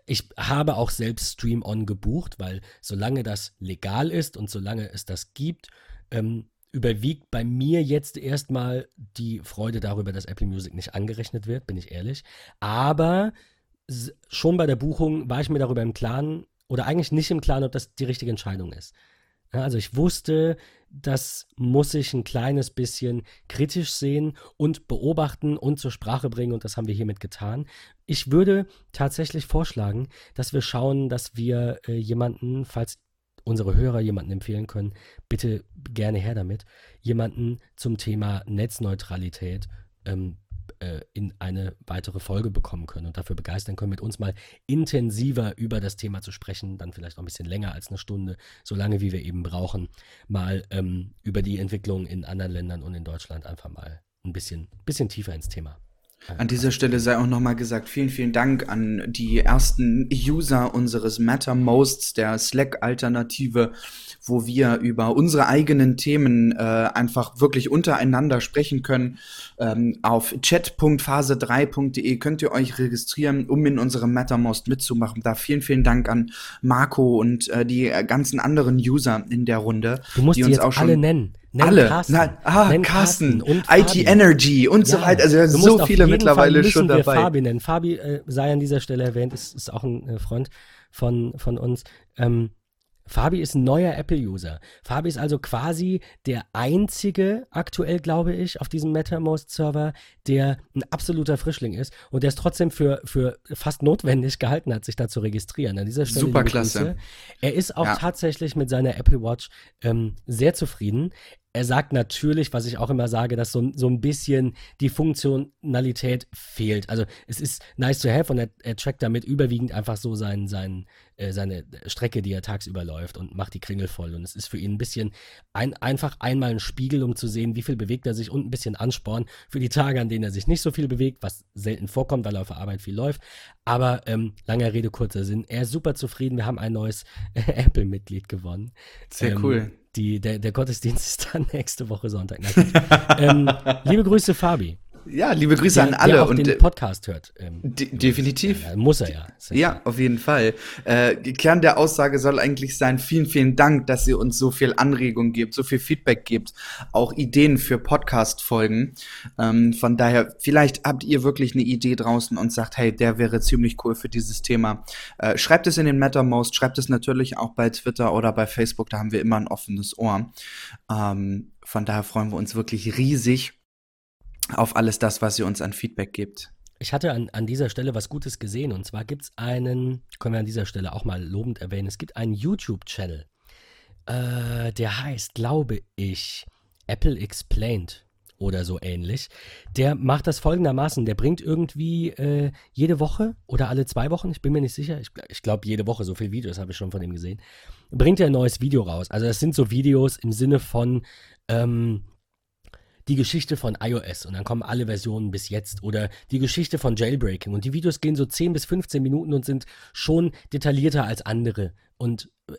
A: Ich habe auch selbst Stream On gebucht, weil solange das legal ist und solange es das gibt, ähm, überwiegt bei mir jetzt erstmal die Freude darüber, dass Apple Music nicht angerechnet wird, bin ich ehrlich. Aber schon bei der Buchung war ich mir darüber im Klaren oder eigentlich nicht im Klaren, ob das die richtige Entscheidung ist. Ja, also ich wusste, das muss ich ein kleines bisschen kritisch sehen und beobachten und zur Sprache bringen und das haben wir hiermit getan. Ich würde tatsächlich vorschlagen, dass wir schauen, dass wir äh, jemanden, falls unsere Hörer jemanden empfehlen können, bitte gerne her damit, jemanden zum Thema Netzneutralität ähm, äh, in eine weitere Folge bekommen können und dafür begeistern können, mit uns mal intensiver über das Thema zu sprechen, dann vielleicht noch ein bisschen länger als eine Stunde, so lange wie wir eben brauchen, mal ähm, über die Entwicklung in anderen Ländern und in Deutschland einfach mal ein bisschen, bisschen tiefer ins Thema.
B: An dieser Stelle sei auch nochmal gesagt, vielen, vielen Dank an die ersten User unseres Mattermosts, der Slack-Alternative, wo wir über unsere eigenen Themen äh, einfach wirklich untereinander sprechen können. Ähm, auf chat.phase3.de könnt ihr euch registrieren, um in unserem Mattermost mitzumachen. Da vielen, vielen Dank an Marco und äh, die ganzen anderen User in der Runde.
A: Du musst
B: die
A: die jetzt
B: auch schon
A: alle nennen. Nenn
B: alle.
A: Carsten.
B: Nein, ah,
A: Nenn
B: Carsten,
A: und
B: IT
A: Fabi.
B: Energy und so
A: Ja,
B: weiter. Also so viele mittlerweile schon dabei.
A: Fabi nennen. Fabi äh, sei an dieser Stelle erwähnt, ist, ist auch ein äh, Freund von, von uns. Ähm, Fabi ist ein neuer Apple-User. Fabi ist also quasi der einzige, aktuell glaube ich, auf diesem MetaMost-Server, der ein absoluter Frischling ist und der es trotzdem für, für fast notwendig gehalten hat, sich da zu registrieren. An dieser Stelle
B: Super
A: liebe
B: klasse.
A: Grüße. Er ist auch
B: Ja.
A: tatsächlich mit seiner Apple Watch ähm, sehr zufrieden. Er sagt natürlich, was ich auch immer sage, dass so, so ein bisschen die Funktionalität fehlt. Also es ist nice to have und er, er trackt damit überwiegend einfach so sein, sein, äh, seine Strecke, die er tagsüber läuft und macht die Klingel voll. Und es ist für ihn ein bisschen ein, einfach einmal ein Spiegel, um zu sehen, wie viel bewegt er sich und ein bisschen Ansporn für die Tage, an denen er sich nicht so viel bewegt, was selten vorkommt, weil er auf der Arbeit viel läuft. Aber ähm, langer Rede, kurzer Sinn. Er ist super zufrieden. Wir haben ein neues Apple-Mitglied gewonnen.
B: Sehr
A: Ähm,
B: cool.
A: Die, der, der Gottesdienst ist dann nächste Woche Sonntag. Ähm, liebe Grüße, Fabi.
B: Ja, liebe Grüße
A: Der,
B: an alle
A: der auch
B: und
A: den Podcast hört. Ähm,
B: de definitiv.
A: ja, muss er ja. Ja.
B: Ja, auf jeden Fall. Äh, Kern der Aussage soll eigentlich sein, vielen, vielen Dank, dass ihr uns so viel Anregung gebt, so viel Feedback gebt, auch Ideen für Podcast-Folgen. Ähm, von daher, vielleicht habt ihr wirklich eine Idee draußen und sagt, hey, der wäre ziemlich cool für dieses Thema. Äh, schreibt es in den Mattermost, schreibt es natürlich auch bei Twitter oder bei Facebook, da haben wir immer ein offenes Ohr. Ähm, von daher freuen wir uns wirklich riesig auf alles das, was ihr uns an Feedback gebt.
A: Ich hatte an, an dieser Stelle was Gutes gesehen und zwar gibt es einen, können wir an dieser Stelle auch mal lobend erwähnen, es gibt einen YouTube-Channel, äh, der heißt, glaube ich, Apple Explained oder so ähnlich. Der macht das folgendermaßen, der bringt irgendwie äh, jede Woche oder alle zwei Wochen, ich bin mir nicht sicher, ich, ich glaube jede Woche, so viele Videos habe ich schon von ihm gesehen, bringt er ein neues Video raus. Also das sind so Videos im Sinne von, ähm, die Geschichte von iOS und dann kommen alle Versionen bis jetzt oder die Geschichte von Jailbreaking und die Videos gehen so 10 bis 15 Minuten und sind schon detaillierter als andere und äh,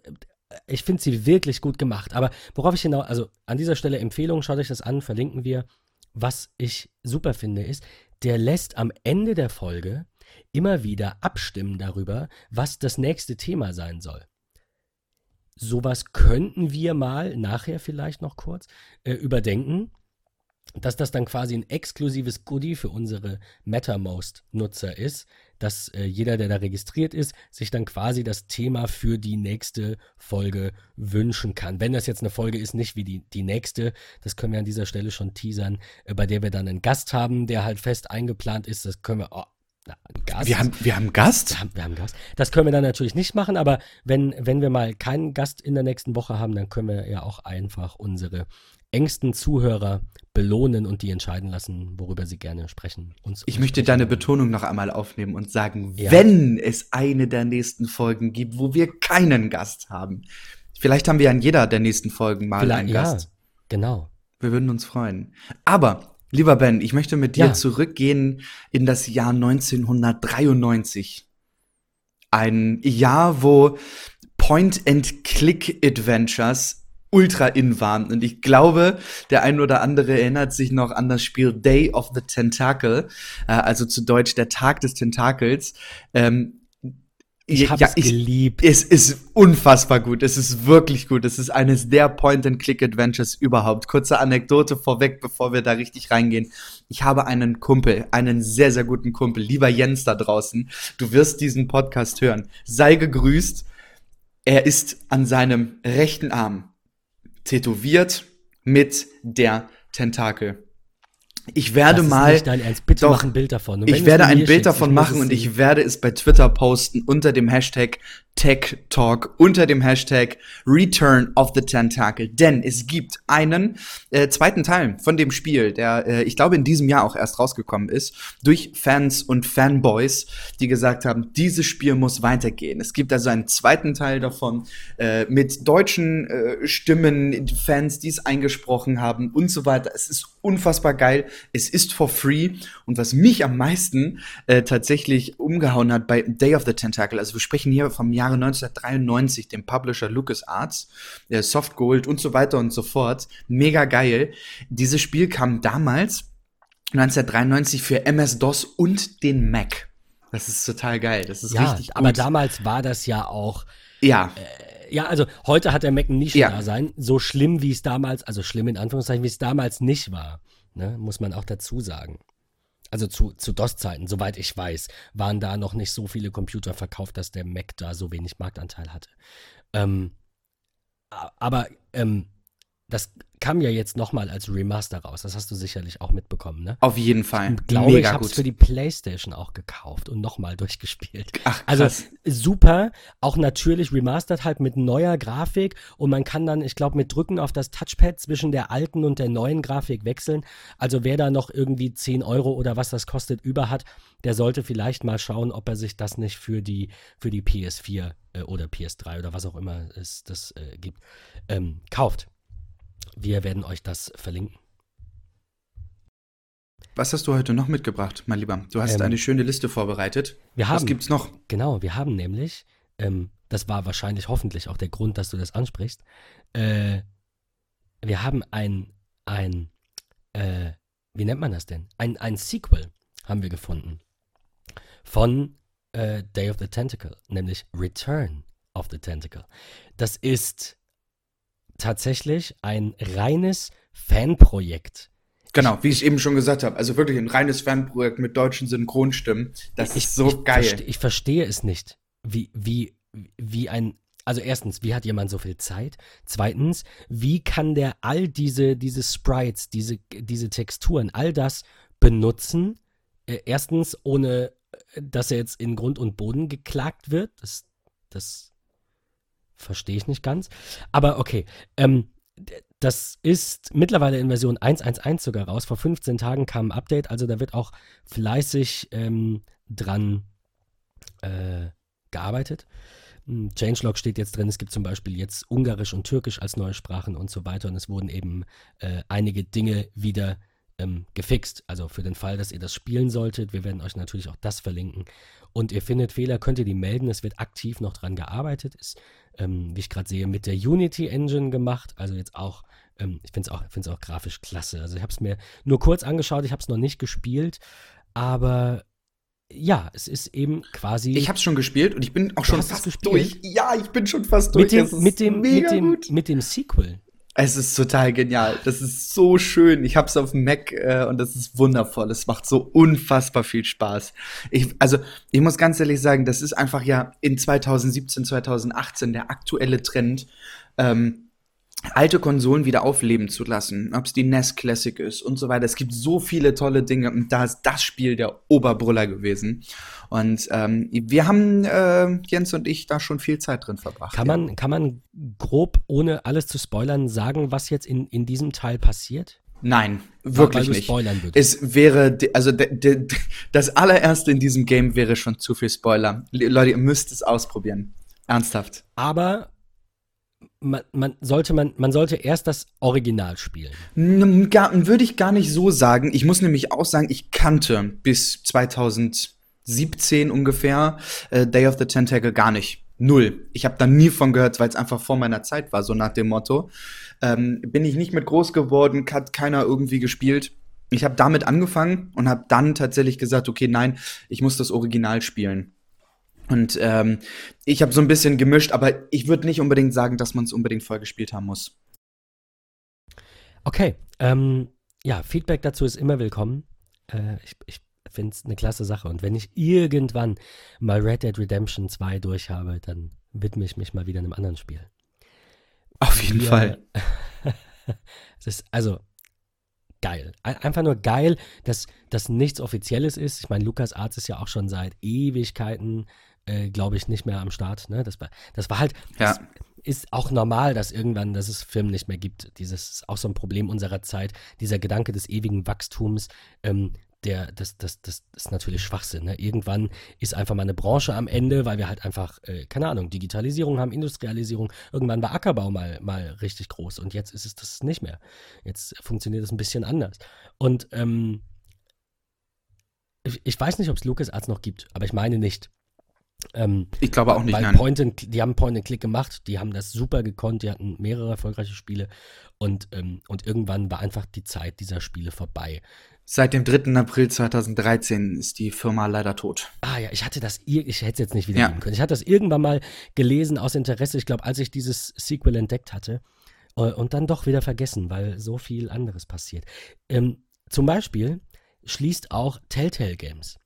A: ich finde sie wirklich gut gemacht. Aber worauf ich hinaus, also an dieser Stelle Empfehlung, schaut euch das an, verlinken wir. Was ich super finde, ist, der lässt am Ende der Folge immer wieder abstimmen darüber, was das nächste Thema sein soll. Sowas könnten wir mal nachher vielleicht noch kurz äh, überdenken dass das dann quasi ein exklusives Goodie für unsere MetaMost-Nutzer ist, dass äh, jeder, der da registriert ist, sich dann quasi das Thema für die nächste Folge wünschen kann. Wenn das jetzt eine Folge ist, nicht wie die, die nächste, das können wir an dieser Stelle schon teasern, äh, bei der wir dann einen Gast haben, der halt fest eingeplant ist, das können wir, oh, na, Gast.
B: Wir haben, wir haben Gast?
A: Wir haben, wir haben Gast. Das können wir dann natürlich nicht machen, aber wenn, wenn wir mal keinen Gast in der nächsten Woche haben, dann können wir ja auch einfach unsere engsten Zuhörer belohnen und die entscheiden lassen, worüber sie gerne sprechen. Uns
B: Ich möchte deine Betonung noch einmal aufnehmen und sagen,
A: Ja.
B: wenn es eine der nächsten Folgen gibt, wo wir keinen Gast haben. Vielleicht haben wir in jeder der nächsten Folgen mal
A: Vielleicht,
B: einen
A: ja,
B: Gast.
A: genau.
B: Wir würden uns freuen. Aber, lieber Ben, ich möchte mit dir
A: Ja.
B: zurückgehen in das Jahr 1993. Ein Jahr, wo Point-and-Click-Adventures ultra in waren. Und ich glaube, der ein oder andere erinnert sich noch an das Spiel Day of the Tentacle, äh, also zu Deutsch der Tag des Tentakels. Ähm,
A: Ich
B: ja,
A: habe es geliebt.
B: es ist unfassbar gut. Es ist wirklich gut. Es ist eines der Point-and-Click-Adventures überhaupt. Kurze Anekdote vorweg, bevor wir da richtig reingehen. Ich habe einen Kumpel, einen sehr, sehr guten Kumpel, lieber Jens da draußen. Du wirst diesen Podcast hören. Sei gegrüßt. Er ist an seinem rechten Arm tätowiert mit der Tentakel. Ich werde
A: das ist
B: mal.
A: Nicht dein Ernst. Bitte
B: doch,
A: mach ein Bild davon.
B: Ich werde ein Bild davon machen und ich werde es bei Twitter posten unter dem Hashtag Tech Talk, unter dem Hashtag Return of the Tentacle. Denn es gibt einen äh, zweiten Teil von dem Spiel, der äh, ich glaube in diesem Jahr auch erst rausgekommen ist, durch Fans und Fanboys, die gesagt haben, dieses Spiel muss weitergehen. Es gibt also einen zweiten Teil davon äh, mit deutschen äh, Stimmen, Fans, die es eingesprochen haben und so weiter. Es ist unfassbar geil. Es ist for free. Und was mich am meisten äh, tatsächlich umgehauen hat bei Day of the Tentacle, also wir sprechen hier vom Jahre 1993, dem Publisher LucasArts, äh, Soft Gold und so weiter und so fort. Mega geil. Dieses Spiel kam damals 1993 für MS-DOS und den Mac. Das ist total geil. Das ist
A: Ja,
B: richtig gut.
A: aber damals war das ja auch.
B: ja,
A: Ja, also heute hat der Mac ein
B: Ja.
A: Nischendasein. So schlimm, wie es damals, also schlimm in Anführungszeichen, wie es damals nicht war. Ne, muss man auch dazu sagen. Also zu, zu DOS-Zeiten, soweit ich weiß, waren da noch nicht so viele Computer verkauft, dass der Mac da so wenig Marktanteil hatte. Ähm, aber ähm, das kam ja jetzt nochmal als Remaster raus. Das hast du sicherlich auch mitbekommen, ne?
B: auf jeden Fall.
A: Ich glaube, ich habe es für die Playstation auch gekauft und nochmal durchgespielt.
B: Ach,
A: Also
B: krass.
A: super, auch natürlich remastered halt mit neuer Grafik und man kann dann, ich glaube, mit Drücken auf das Touchpad zwischen der alten und der neuen Grafik wechseln. Also wer da noch irgendwie 10 Euro oder was das kostet über hat, der sollte vielleicht mal schauen, ob er sich das nicht für die, für die PS4 äh, oder PS3 oder was auch immer es das äh, gibt, ähm, kauft. Wir werden euch das verlinken.
B: Was hast du heute noch mitgebracht, mein Lieber? Du hast
A: Ähm,
B: eine schöne Liste vorbereitet.
A: Wir
B: Was
A: haben,
B: gibt's noch?
A: Genau, wir haben nämlich, ähm, das war wahrscheinlich hoffentlich auch der Grund, dass du das ansprichst, äh, wir haben ein, ein, äh, wie nennt man das denn? Ein, ein Sequel haben wir gefunden von äh, Day of the Tentacle, nämlich Return of the Tentacle. Das ist tatsächlich ein reines Fanprojekt.
B: Genau, wie ich eben schon gesagt habe. Also wirklich ein reines Fanprojekt mit deutschen Synchronstimmen. Das ist so
A: ich
B: geil.
A: Verste, ich verstehe es nicht, wie, wie, wie ein. Also erstens, wie hat jemand so viel Zeit? Zweitens, wie kann der all diese, diese Sprites, diese, diese Texturen, all das benutzen? Äh, erstens, ohne äh, dass er jetzt in Grund und Boden geklagt wird. Das, das verstehe ich nicht ganz. Aber okay. Ähm, das ist mittlerweile in Version 1.1.1 sogar raus. Vor 15 Tagen kam ein Update, also da wird auch fleißig ähm, dran äh, gearbeitet. Hm, Changelog steht jetzt drin, es gibt zum Beispiel jetzt Ungarisch und Türkisch als neue Sprachen und so weiter und es wurden eben äh, einige Dinge wieder ähm, gefixt. Also für den Fall, dass ihr das spielen solltet, wir werden euch natürlich auch das verlinken. Und ihr findet Fehler, könnt ihr die melden. Es wird aktiv noch dran gearbeitet. Ist, ähm, wie ich gerade sehe, mit der Unity Engine gemacht. Also jetzt auch, ähm, ich finde es auch, find's auch grafisch klasse. Also ich habe es mir nur kurz angeschaut, ich habe es noch nicht gespielt. Aber ja, es ist eben quasi.
B: Ich habe es schon gespielt und ich bin auch schon fast durch. Ja, ich bin schon fast durch.
A: mit dem, mit dem, mit dem, mit dem Sequel.
B: Es ist total genial. Das ist so schön. Ich habe es auf dem Mac äh, und das ist wundervoll. Es macht so unfassbar viel Spaß. Ich, also, ich muss ganz ehrlich sagen, das ist einfach ja in 2017, 2018 der aktuelle Trend, ähm, alte Konsolen wieder aufleben zu lassen. Ob es die NES Classic ist und so weiter. Es gibt so viele tolle Dinge und da ist das Spiel der Oberbrüller gewesen. Und ähm, wir haben, äh, Jens und ich, da schon viel Zeit drin verbracht.
A: Kann
B: ja.
A: man, kann man grob, ohne alles zu spoilern, sagen, was jetzt in, in diesem Teil passiert?
B: Nein, wirklich nicht.
A: spoilern.
B: Es wäre, also das allererste in diesem Game wäre schon zu viel Spoiler. Le- Leute, ihr müsst es ausprobieren. Ernsthaft.
A: Aber man, man, sollte man, man sollte erst das Original spielen.
B: Würde ich gar nicht so sagen. Ich muss nämlich auch sagen, ich kannte bis 2017 ungefähr äh, Day of the Tentacle gar nicht. Null. Ich habe da nie von gehört, weil es einfach vor meiner Zeit war, so nach dem Motto. Ähm, bin ich nicht mit groß geworden, hat keiner irgendwie gespielt. Ich habe damit angefangen und habe dann tatsächlich gesagt, okay, nein, ich muss das Original spielen. Und ähm, ich habe so ein bisschen gemischt, aber ich würde nicht unbedingt sagen, dass man es unbedingt voll gespielt haben muss.
A: Okay, ähm, ja, Feedback dazu ist immer willkommen. Äh, ich ich finde es eine klasse Sache. Und wenn ich irgendwann mal Red Dead Redemption 2 durch habe, dann widme ich mich mal wieder einem anderen Spiel.
B: Auf jeden
A: Wir-
B: Fall.
A: es ist also geil. Einfach nur geil, dass das nichts Offizielles ist. Ich meine, Lukas Arzt ist ja auch schon seit Ewigkeiten, äh, glaube ich, nicht mehr am Start. Ne? Das, war, das war halt, ja. ist auch normal, dass irgendwann, dass es Firmen nicht mehr gibt. Dieses ist auch so ein Problem unserer Zeit. Dieser Gedanke des ewigen Wachstums, ähm, der, das, das, das ist natürlich Schwachsinn. Ne? Irgendwann ist einfach mal eine Branche am Ende, weil wir halt einfach, äh, keine Ahnung, Digitalisierung haben, Industrialisierung. Irgendwann war Ackerbau mal, mal richtig groß und jetzt ist es das nicht mehr. Jetzt funktioniert es ein bisschen anders. Und ähm, ich, ich weiß nicht, ob es LucasArts noch gibt, aber ich meine nicht.
B: Ähm, ich glaube auch nicht.
A: Weil. Point and, die haben Point and Click gemacht, die haben das super gekonnt, die hatten mehrere erfolgreiche Spiele und, ähm, und irgendwann war einfach die Zeit dieser Spiele vorbei.
B: Seit dem 3. April 2013 ist die Firma leider tot.
A: Ah ja, ich hatte das, ich hätte es jetzt nicht wiedergeben ja. können. Ich hatte das irgendwann mal gelesen aus Interesse, ich glaube, als ich dieses Sequel entdeckt hatte. Äh, und dann doch wieder vergessen, weil so viel anderes passiert. Ähm, zum Beispiel schließt auch Telltale Games.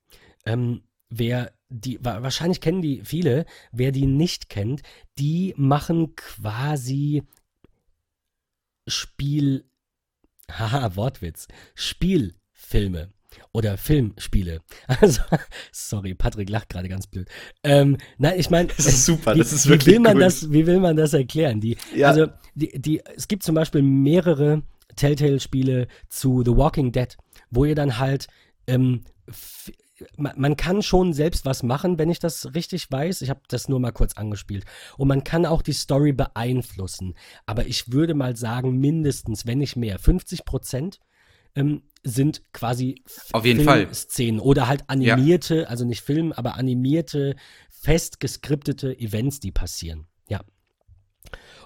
A: Ähm, wer die, wahrscheinlich kennen die viele, wer die nicht kennt, die machen quasi Spiel, haha, Wortwitz, Spiel Filme oder Filmspiele. Also, sorry, Patrick lacht gerade ganz blöd. Ähm, nein, ich meine,
B: das ist super,
A: wie,
B: das ist wirklich
A: wie will man
B: gut.
A: das, Wie will man das erklären? Die, ja. Also, die, die, es gibt zum Beispiel mehrere Telltale-Spiele zu The Walking Dead, wo ihr dann halt ähm, man kann schon selbst was machen, wenn ich das richtig weiß. Ich habe das nur mal kurz angespielt. Und man kann auch die Story beeinflussen. Aber ich würde mal sagen, mindestens, wenn nicht mehr, 50 Prozent ähm, sind quasi
B: Auf jeden Fall.
A: Szenen oder halt animierte, ja. also nicht Film, aber animierte, fest geskriptete Events, die passieren. Ja.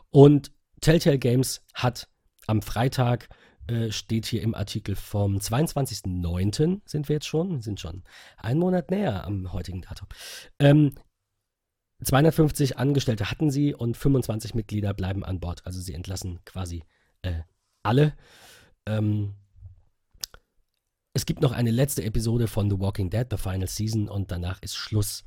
A: Und Telltale Games hat am Freitag äh, steht hier im Artikel vom 22.09. sind wir jetzt schon, sind schon einen Monat näher am heutigen Datum. Ähm, 250 Angestellte hatten sie und 25 Mitglieder bleiben an Bord. Also sie entlassen quasi äh, alle. Ähm, es gibt noch eine letzte Episode von The Walking Dead, The Final Season, und danach ist Schluss.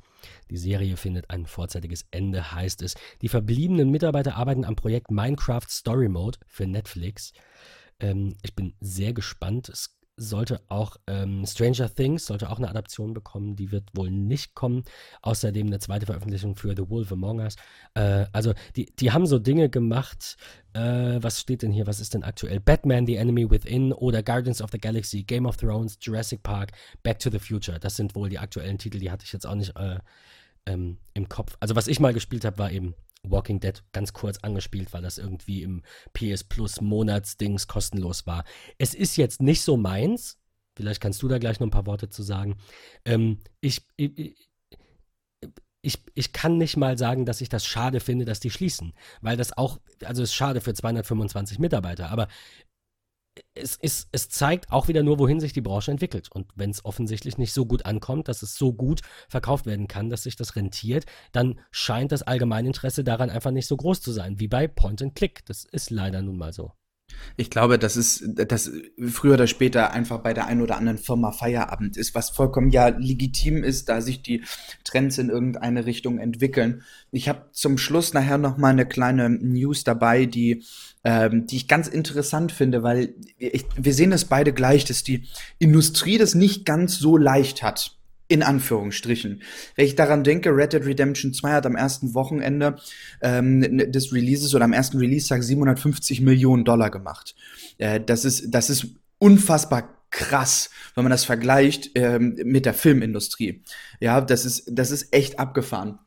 A: Die Serie findet ein vorzeitiges Ende, heißt es. Die verbliebenen Mitarbeiter arbeiten am Projekt Minecraft Story Mode für Netflix. Ähm, ich bin sehr gespannt. Es sollte auch ähm, Stranger Things sollte auch eine Adaption bekommen, die wird wohl nicht kommen. Außerdem eine zweite Veröffentlichung für The Wolf Among Us. Äh, also die, die haben so Dinge gemacht. Äh, was steht denn hier? Was ist denn aktuell? Batman, The Enemy Within oder Guardians of the Galaxy, Game of Thrones, Jurassic Park, Back to the Future. Das sind wohl die aktuellen Titel. Die hatte ich jetzt auch nicht äh, ähm, im Kopf. Also was ich mal gespielt habe, war eben Walking Dead ganz kurz angespielt, weil das irgendwie im PS Plus Monatsdings kostenlos war. Es ist jetzt nicht so meins. Vielleicht kannst du da gleich noch ein paar Worte zu sagen. Ähm, ich, ich, ich, ich kann nicht mal sagen, dass ich das schade finde, dass die schließen. Weil das auch, also es ist schade für 225 Mitarbeiter, aber es, es, es zeigt auch wieder nur, wohin sich die Branche entwickelt. Und wenn es offensichtlich nicht so gut ankommt, dass es so gut verkauft werden kann, dass sich das rentiert, dann scheint das Allgemeininteresse daran einfach nicht so groß zu sein, wie bei Point and Click. Das ist leider nun mal so.
B: Ich glaube, dass es, dass früher oder später einfach bei der einen oder anderen Firma Feierabend ist, was vollkommen ja legitim ist, da sich die Trends in irgendeine Richtung entwickeln. Ich habe zum Schluss nachher noch mal eine kleine News dabei, die, ähm, die ich ganz interessant finde, weil ich, wir sehen das beide gleich, dass die Industrie das nicht ganz so leicht hat in Anführungsstrichen. Wenn ich daran denke, Red Dead Redemption 2 hat am ersten Wochenende ähm, des Releases oder am ersten Release-Tag 750 Millionen Dollar gemacht. Äh, das, ist, das ist unfassbar krass, wenn man das vergleicht ähm, mit der Filmindustrie. Ja, das ist, das ist echt abgefahren.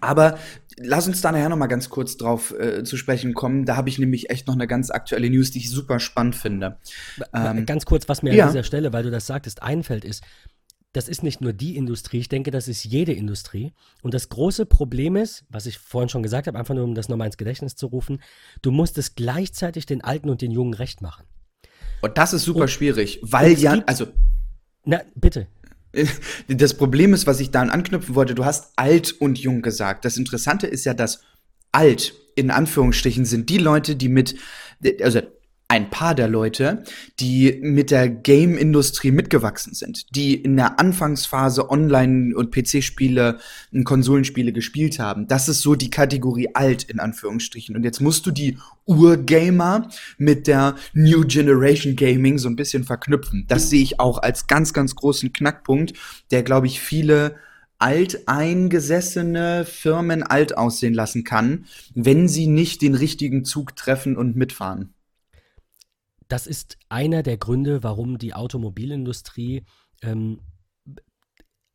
B: Aber lass uns da nachher noch mal ganz kurz drauf äh, zu sprechen kommen. Da habe ich nämlich echt noch eine ganz aktuelle News, die ich super spannend finde.
A: Ähm, ganz kurz, was mir ja. an dieser Stelle, weil du das sagtest, einfällt, ist, das ist nicht nur die Industrie, ich denke, das ist jede Industrie. Und das große Problem ist, was ich vorhin schon gesagt habe, einfach nur um das nochmal ins Gedächtnis zu rufen, du musst es gleichzeitig den Alten und den Jungen recht machen.
B: Und das ist super und, schwierig, weil ja, also.
A: Na, bitte.
B: Das Problem ist, was ich da anknüpfen wollte, du hast alt und jung gesagt. Das Interessante ist ja, dass alt in Anführungsstrichen sind die Leute, die mit, also ein paar der Leute, die mit der Game-Industrie mitgewachsen sind, die in der Anfangsphase Online- und PC-Spiele und Konsolenspiele gespielt haben. Das ist so die Kategorie alt, in Anführungsstrichen. Und jetzt musst du die Urgamer mit der New Generation Gaming so ein bisschen verknüpfen. Das sehe ich auch als ganz, ganz großen Knackpunkt, der, glaube ich, viele alteingesessene Firmen alt aussehen lassen kann, wenn sie nicht den richtigen Zug treffen und mitfahren.
A: Das ist einer der Gründe, warum die Automobilindustrie ähm,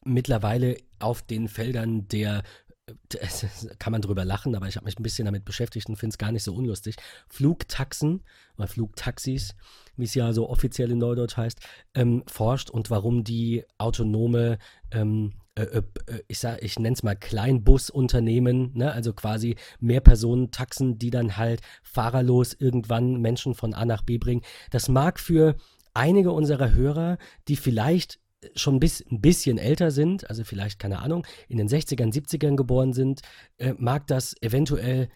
A: mittlerweile auf den Feldern der kann man drüber lachen, aber ich habe mich ein bisschen damit beschäftigt und finde es gar nicht so unlustig. Flugtaxen oder Flugtaxis, wie es ja so offiziell in Neudeutsch heißt, ähm, forscht und warum die autonome ähm, äh, äh, äh, ich ich nenne es mal Kleinbusunternehmen, ne? also quasi mehr Personentaxen, die dann halt fahrerlos irgendwann Menschen von A nach B bringen. Das mag für einige unserer Hörer, die vielleicht schon bis, ein bisschen älter sind, also vielleicht, keine Ahnung, in den 60ern, 70ern geboren sind, äh, mag das eventuell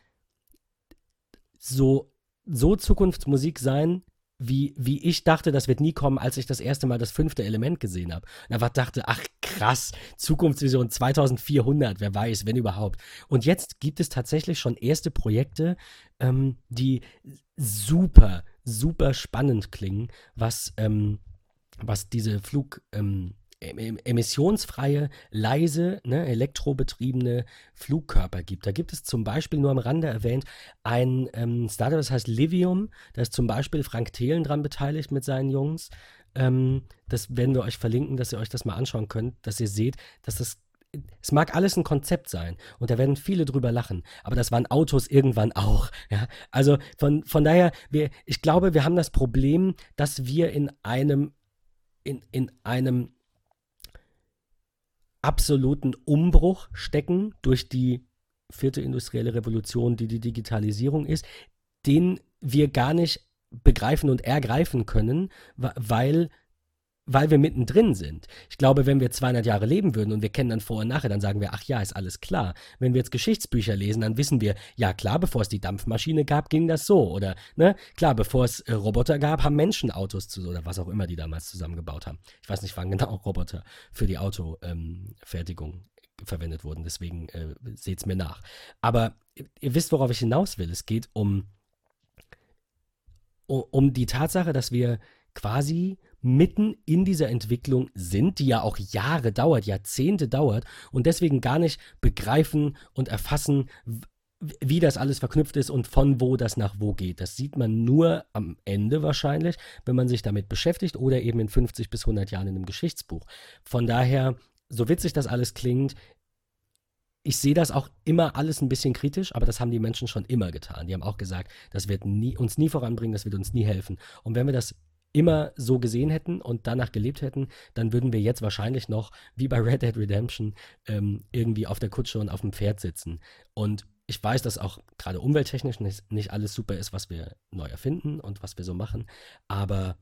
A: so, so Zukunftsmusik sein, wie, wie ich dachte, das wird nie kommen, als ich das erste Mal das fünfte Element gesehen habe. Und einfach dachte, ach krass, Zukunftsvision 2400, wer weiß, wenn überhaupt. Und jetzt gibt es tatsächlich schon erste Projekte, ähm, die super, super spannend klingen, was, ähm, was diese Flug, ähm, emissionsfreie, leise, ne, elektrobetriebene Flugkörper gibt. Da gibt es zum Beispiel, nur am Rande erwähnt, ein ähm, Startup, das heißt Livium. Da ist zum Beispiel Frank Thelen dran beteiligt mit seinen Jungs. Ähm, das werden wir euch verlinken, dass ihr euch das mal anschauen könnt, dass ihr seht, dass das es mag alles ein Konzept sein und da werden viele drüber lachen, aber das waren Autos irgendwann auch. Ja? Also von, von daher, wir, ich glaube, wir haben das Problem, dass wir in einem, in, in einem absoluten Umbruch stecken durch die vierte industrielle Revolution, die die Digitalisierung ist, den wir gar nicht begreifen und ergreifen können, weil weil wir mittendrin sind. Ich glaube, wenn wir 200 Jahre leben würden und wir kennen dann vor und nachher, dann sagen wir, ach ja, ist alles klar. Wenn wir jetzt Geschichtsbücher lesen, dann wissen wir, ja klar, bevor es die Dampfmaschine gab, ging das so. Oder, ne, klar, bevor es äh, Roboter gab, haben Menschen Autos zu, oder was auch immer die damals zusammengebaut haben. Ich weiß nicht, wann genau Roboter für die Autofertigung ähm, verwendet wurden. Deswegen äh, seht es mir nach. Aber ihr wisst, worauf ich hinaus will. Es geht um, um die Tatsache, dass wir quasi mitten in dieser Entwicklung sind, die ja auch Jahre dauert, Jahrzehnte dauert und deswegen gar nicht begreifen und erfassen, wie das alles verknüpft ist und von wo das nach wo geht. Das sieht man nur am Ende wahrscheinlich, wenn man sich damit beschäftigt oder eben in 50 bis 100 Jahren in einem Geschichtsbuch. Von daher, so witzig das alles klingt, ich sehe das auch immer alles ein bisschen kritisch, aber das haben die Menschen schon immer getan. Die haben auch gesagt, das wird nie, uns nie voranbringen, das wird uns nie helfen. Und wenn wir das immer so gesehen hätten und danach gelebt hätten, dann würden wir jetzt wahrscheinlich noch, wie bei Red Dead Redemption, ähm, irgendwie auf der Kutsche und auf dem Pferd sitzen. Und ich weiß, dass auch gerade umwelttechnisch nicht, nicht alles super ist, was wir neu erfinden und was wir so machen, aber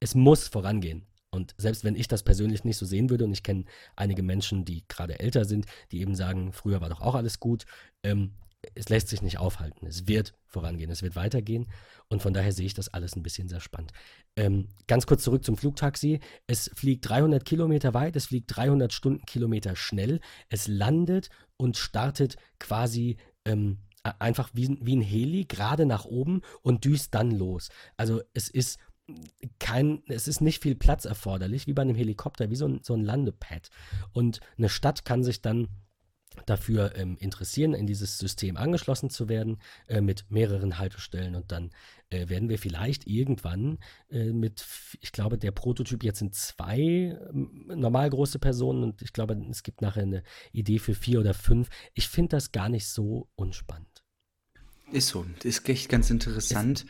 A: es muss vorangehen. Und selbst wenn ich das persönlich nicht so sehen würde, und ich kenne einige Menschen, die gerade älter sind, die eben sagen, früher war doch auch alles gut, ähm, es lässt sich nicht aufhalten. Es wird vorangehen, es wird weitergehen. Und von daher sehe ich das alles ein bisschen sehr spannend. Ähm, ganz kurz zurück zum Flugtaxi. Es fliegt 300 Kilometer weit, es fliegt 300 Stundenkilometer schnell. Es landet und startet quasi ähm, einfach wie, wie ein Heli gerade nach oben und düst dann los. Also es ist kein, es ist nicht viel Platz erforderlich, wie bei einem Helikopter, wie so ein, so ein Landepad. Und eine Stadt kann sich dann dafür ähm, interessieren, in dieses System angeschlossen zu werden, äh, mit mehreren Haltestellen. Und dann äh, werden wir vielleicht irgendwann äh, mit, ich glaube, der Prototyp jetzt sind zwei ähm, normal große Personen und ich glaube, es gibt nachher eine Idee für vier oder fünf. Ich finde das gar nicht so unspannend.
B: Ist so, ist echt ganz interessant. Ist,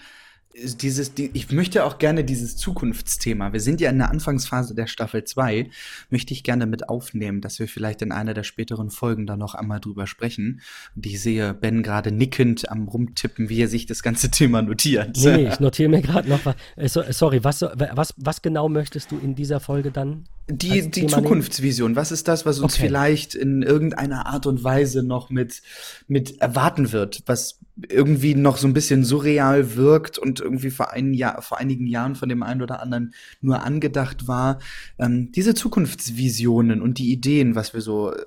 B: dieses, die, ich möchte auch gerne dieses Zukunftsthema, wir sind ja in der Anfangsphase der Staffel 2, möchte ich gerne mit aufnehmen, dass wir vielleicht in einer der späteren Folgen da noch einmal drüber sprechen. Und ich sehe Ben gerade nickend am Rumtippen, wie er sich das ganze Thema notiert.
A: Nee, ich notiere mir gerade noch was. Äh, sorry, was, was, was genau möchtest du in dieser Folge dann?
B: Die, die Zukunftsvision, was ist das, was uns okay. vielleicht in irgendeiner Art und Weise noch mit, mit erwarten wird? Was irgendwie noch so ein bisschen surreal wirkt und irgendwie vor, ein Jahr, vor einigen Jahren von dem einen oder anderen nur angedacht war. Ähm, diese Zukunftsvisionen und die Ideen, was wir so äh,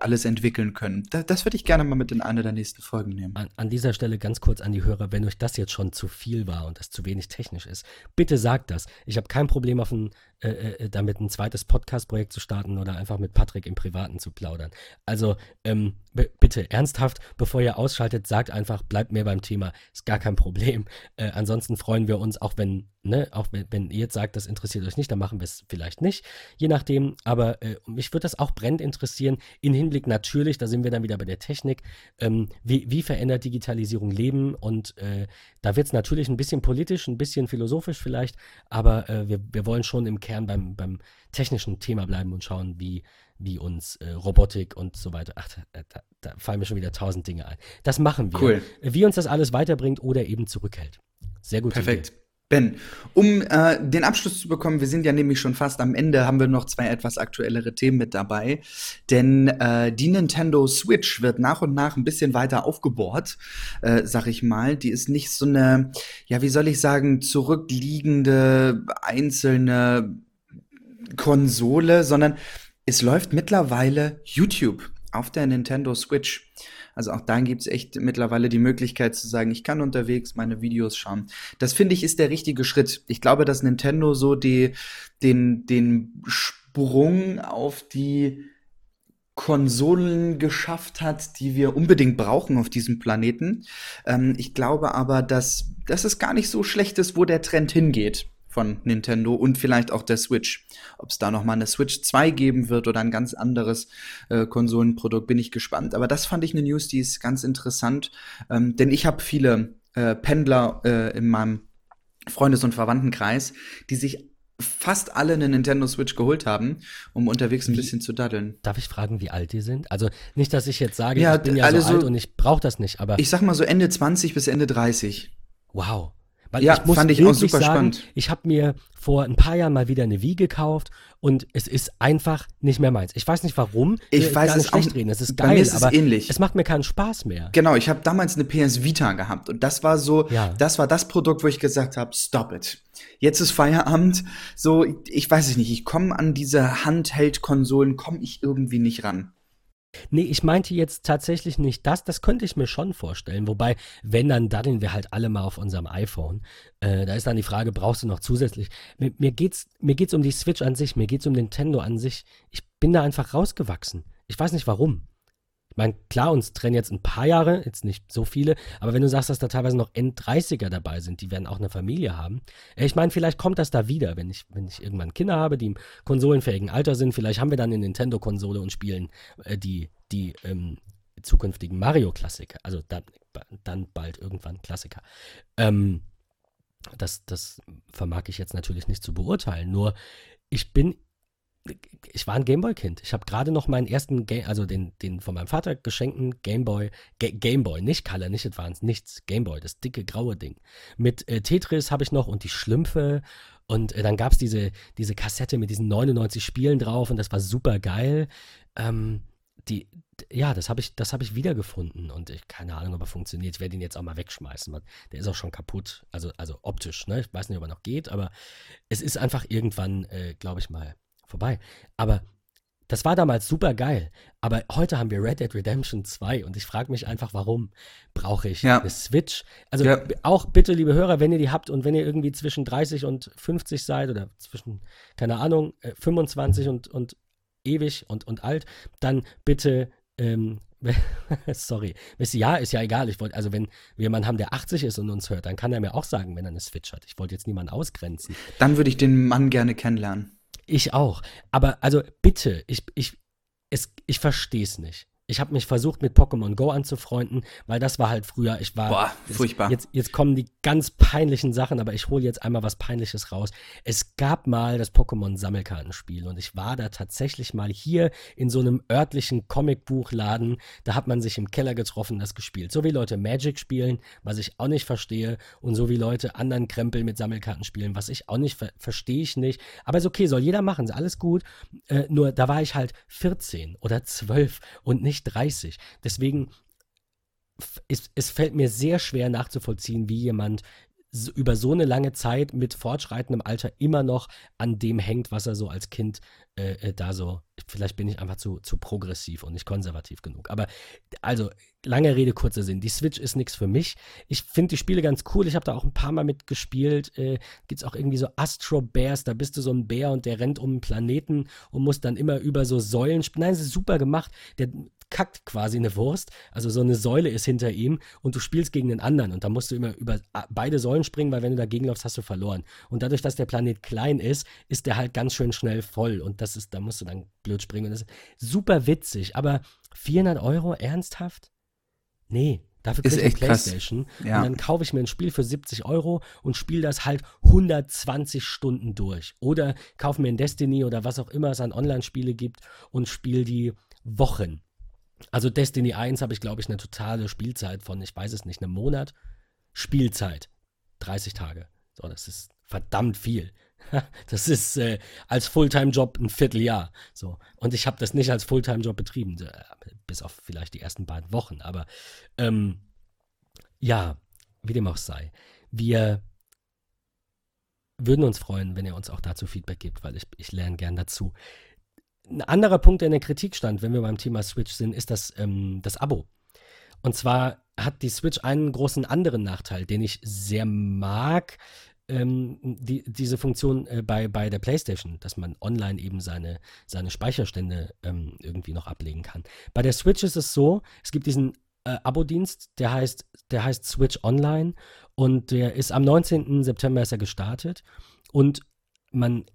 B: alles entwickeln können, da, das würde ich gerne mal mit in eine der nächsten Folgen nehmen.
A: An, an, dieser Stelle ganz kurz an die Hörer, wenn euch das jetzt schon zu viel war und das zu wenig technisch ist, bitte sagt das. Ich habe kein Problem auf ein, äh, äh damit ein zweites Podcast-Projekt zu starten oder einfach mit Patrick im Privaten zu plaudern. Also ähm, bitte ernsthaft, bevor ihr ausschaltet, sagt einfach, bleibt mehr beim Thema, ist gar kein Problem. Äh, ansonsten freuen wir uns, auch wenn, ne, auch wenn, wenn, ihr jetzt sagt, das interessiert euch nicht, dann machen wir es vielleicht nicht, je nachdem. Aber äh, mich würde das auch brennend interessieren, in Hinblick natürlich, da sind wir dann wieder bei der Technik, ähm, wie, wie verändert Digitalisierung Leben? Und äh, da wird es natürlich ein bisschen politisch, ein bisschen philosophisch vielleicht, aber äh, wir, wir wollen schon im Kern beim, beim technischen Thema bleiben und schauen, wie wie uns äh, Robotik und so weiter. Ach, da, da, da, fallen mir schon wieder tausend Dinge ein. Das machen wir. Cool. Wie uns das alles weiterbringt oder eben zurückhält. Sehr gut.
B: Perfekt. Idee. Ben, um äh, den Abschluss zu bekommen, wir sind ja nämlich schon fast am Ende, haben wir noch zwei etwas aktuellere Themen mit dabei. Denn äh, die Nintendo Switch wird nach und nach ein bisschen weiter aufgebohrt, äh, sag ich mal. Die ist nicht so eine, ja, wie soll ich sagen, zurückliegende einzelne Konsole, sondern es läuft mittlerweile YouTube auf der Nintendo Switch. Also auch da gibt es echt mittlerweile die Möglichkeit zu sagen, ich kann unterwegs meine Videos schauen. Das finde ich ist der richtige Schritt. Ich glaube, dass Nintendo so die, den, den Sprung auf die Konsolen geschafft hat, die wir unbedingt brauchen auf diesem Planeten. Ähm, ich glaube aber, dass, dass es gar nicht so schlecht ist, wo der Trend hingeht von Nintendo und vielleicht auch der Switch. Ob es da noch mal eine Switch 2 geben wird oder ein ganz anderes äh, Konsolenprodukt, bin ich gespannt. Aber das fand ich eine News, die ist ganz interessant, ähm, denn ich habe viele äh, Pendler äh, in meinem Freundes- und Verwandtenkreis, die sich fast alle eine Nintendo Switch geholt haben, um unterwegs ein bisschen zu daddeln.
A: Darf ich fragen, wie alt die sind? Also nicht, dass ich jetzt sage, ja, ich bin ja so, so alt und ich brauche das nicht, aber
B: ich sag mal so Ende 20 bis Ende 30.
A: Wow.
B: Weil ja, ich muss fand ich auch super sagen, spannend.
A: Ich habe mir vor ein paar Jahren mal wieder eine Wii gekauft und es ist einfach nicht mehr meins. Ich weiß nicht warum.
B: Ich weiß gar nicht es schlecht
A: auch, reden. Es ist geil, ist aber
B: es ähnlich.
A: es macht mir keinen Spaß mehr.
B: Genau, ich habe damals eine PS Vita gehabt und das war so, ja. das war das Produkt, wo ich gesagt habe, stop it. Jetzt ist Feierabend. So, ich weiß es nicht. Ich komme an diese Handheld-Konsolen, komme ich irgendwie nicht ran.
A: Nee, ich meinte jetzt tatsächlich nicht das. Das könnte ich mir schon vorstellen. Wobei, wenn, dann daddeln wir halt alle mal auf unserem iPhone. Äh, da ist dann die Frage, brauchst du noch zusätzlich? Mir, mir, geht's, mir geht's um die Switch an sich, mir geht's um Nintendo an sich. Ich bin da einfach rausgewachsen. Ich weiß nicht warum. Ich meine, klar, uns trennen jetzt ein paar Jahre, jetzt nicht so viele, aber wenn du sagst, dass da teilweise noch End-30er dabei sind, die werden auch eine Familie haben. Äh, ich meine, vielleicht kommt das da wieder, wenn ich, wenn ich irgendwann Kinder habe, die im konsolenfähigen Alter sind. Vielleicht haben wir dann eine Nintendo-Konsole und spielen äh, die, die ähm, zukünftigen Mario-Klassiker. Also dann, dann bald irgendwann Klassiker. Ähm, das, das vermag ich jetzt natürlich nicht zu beurteilen. Nur ich bin ich war ein Gameboy-Kind. Ich habe gerade noch meinen ersten, Game, also den, den von meinem Vater geschenkten Gameboy, Ga Gameboy, nicht Color, nicht Advanced, nichts, Gameboy, das dicke graue Ding. Mit äh, Tetris habe ich noch und die Schlümpfe und äh, dann gab es diese, diese Kassette mit diesen 99 Spielen drauf und das war super geil. Ähm, die, ja, das habe ich, das ich wiedergefunden und ich keine Ahnung, ob er funktioniert. Ich werde ihn jetzt auch mal wegschmeißen. Der ist auch schon kaputt, also, also optisch. Ne? Ich weiß nicht, ob er noch geht, aber es ist einfach irgendwann, äh, glaube ich mal, vorbei. Aber das war damals super geil. Aber heute haben wir Red Dead Redemption 2 und ich frage mich einfach, warum brauche ich ja. eine Switch? Also ja. auch bitte, liebe Hörer, wenn ihr die habt und wenn ihr irgendwie zwischen 30 und 50 seid oder zwischen, keine Ahnung, 25 äh, und, und ewig und, und alt, dann bitte ähm, Sorry. Ja, ist ja egal. Ich wollte, also wenn wir jemanden haben, der 80 ist und uns hört, dann kann er mir auch sagen, wenn er eine Switch hat. Ich wollte jetzt niemanden ausgrenzen.
B: Dann würde ich den Mann gerne kennenlernen.
A: Ich auch. Aber also bitte, ich, ich, ich verstehe es nicht. Ich habe mich versucht, mit Pokémon Go anzufreunden, weil das war halt früher, ich war.
B: Boah, furchtbar.
A: Jetzt, jetzt kommen die ganz peinlichen Sachen, aber ich hole jetzt einmal was Peinliches raus. Es gab mal das Pokémon-Sammelkartenspiel und ich war da tatsächlich mal hier in so einem örtlichen Comicbuchladen. Da hat man sich im Keller getroffen, das gespielt. So wie Leute Magic spielen, was ich auch nicht verstehe, und so wie Leute anderen Krempel mit Sammelkarten spielen, was ich auch nicht ver verstehe ich nicht. Aber ist okay, soll jeder machen, ist alles gut. Äh, nur da war ich halt 14 oder 12 und nicht nicht 30. Deswegen es, es fällt mir sehr schwer nachzuvollziehen, wie jemand über so eine lange Zeit mit fortschreitendem Alter immer noch an dem hängt, was er so als Kind äh, äh, da so, vielleicht bin ich einfach zu, zu progressiv und nicht konservativ genug. Aber also, lange Rede, kurzer Sinn. Die Switch ist nichts für mich. Ich finde die Spiele ganz cool. Ich habe da auch ein paar Mal mitgespielt. Äh, Gibt es auch irgendwie so Astro Bears, da bist du so ein Bär und der rennt um einen Planeten und muss dann immer über so Säulen. Nein, es ist super gemacht. Der kackt quasi eine Wurst. Also so eine Säule ist hinter ihm und du spielst gegen den anderen und da musst du immer über beide Säulen springen, weil wenn du dagegen läufst, hast du verloren. Und dadurch, dass der Planet klein ist, ist der halt ganz schön schnell voll und das ist, da musst du dann blöd springen. Und das ist super witzig, aber 400 Euro ernsthaft? Nee, Dafür kriege ich eine Playstation. Ja. Und dann kaufe ich mir ein Spiel für 70 Euro und spiele das halt 120 Stunden durch. Oder kaufe mir ein Destiny oder was auch immer es an Online-Spiele gibt und spiele die Wochen. Also Destiny 1 habe ich, glaube ich, eine totale Spielzeit von, ich weiß es nicht, einem Monat. Spielzeit. 30 Tage. So, das ist verdammt viel. Das ist äh, als Fulltime-Job ein Vierteljahr. So. Und ich habe das nicht als Fulltime-Job betrieben, äh, bis auf vielleicht die ersten beiden Wochen. Aber ähm, ja, wie dem auch sei. Wir würden uns freuen, wenn ihr uns auch dazu Feedback gebt, weil ich, ich lerne gern dazu. Ein anderer Punkt, der in der Kritik stand, wenn wir beim Thema Switch sind, ist das, ähm, das Abo. Und zwar hat die Switch einen großen anderen Nachteil, den ich sehr mag. Ähm, die, diese Funktion äh, bei, bei der PlayStation, dass man online eben seine, seine Speicherstände ähm, irgendwie noch ablegen kann. Bei der Switch ist es so, es gibt diesen äh, Abo-Dienst, der heißt, der heißt Switch Online und der ist am 19. September ist er gestartet und man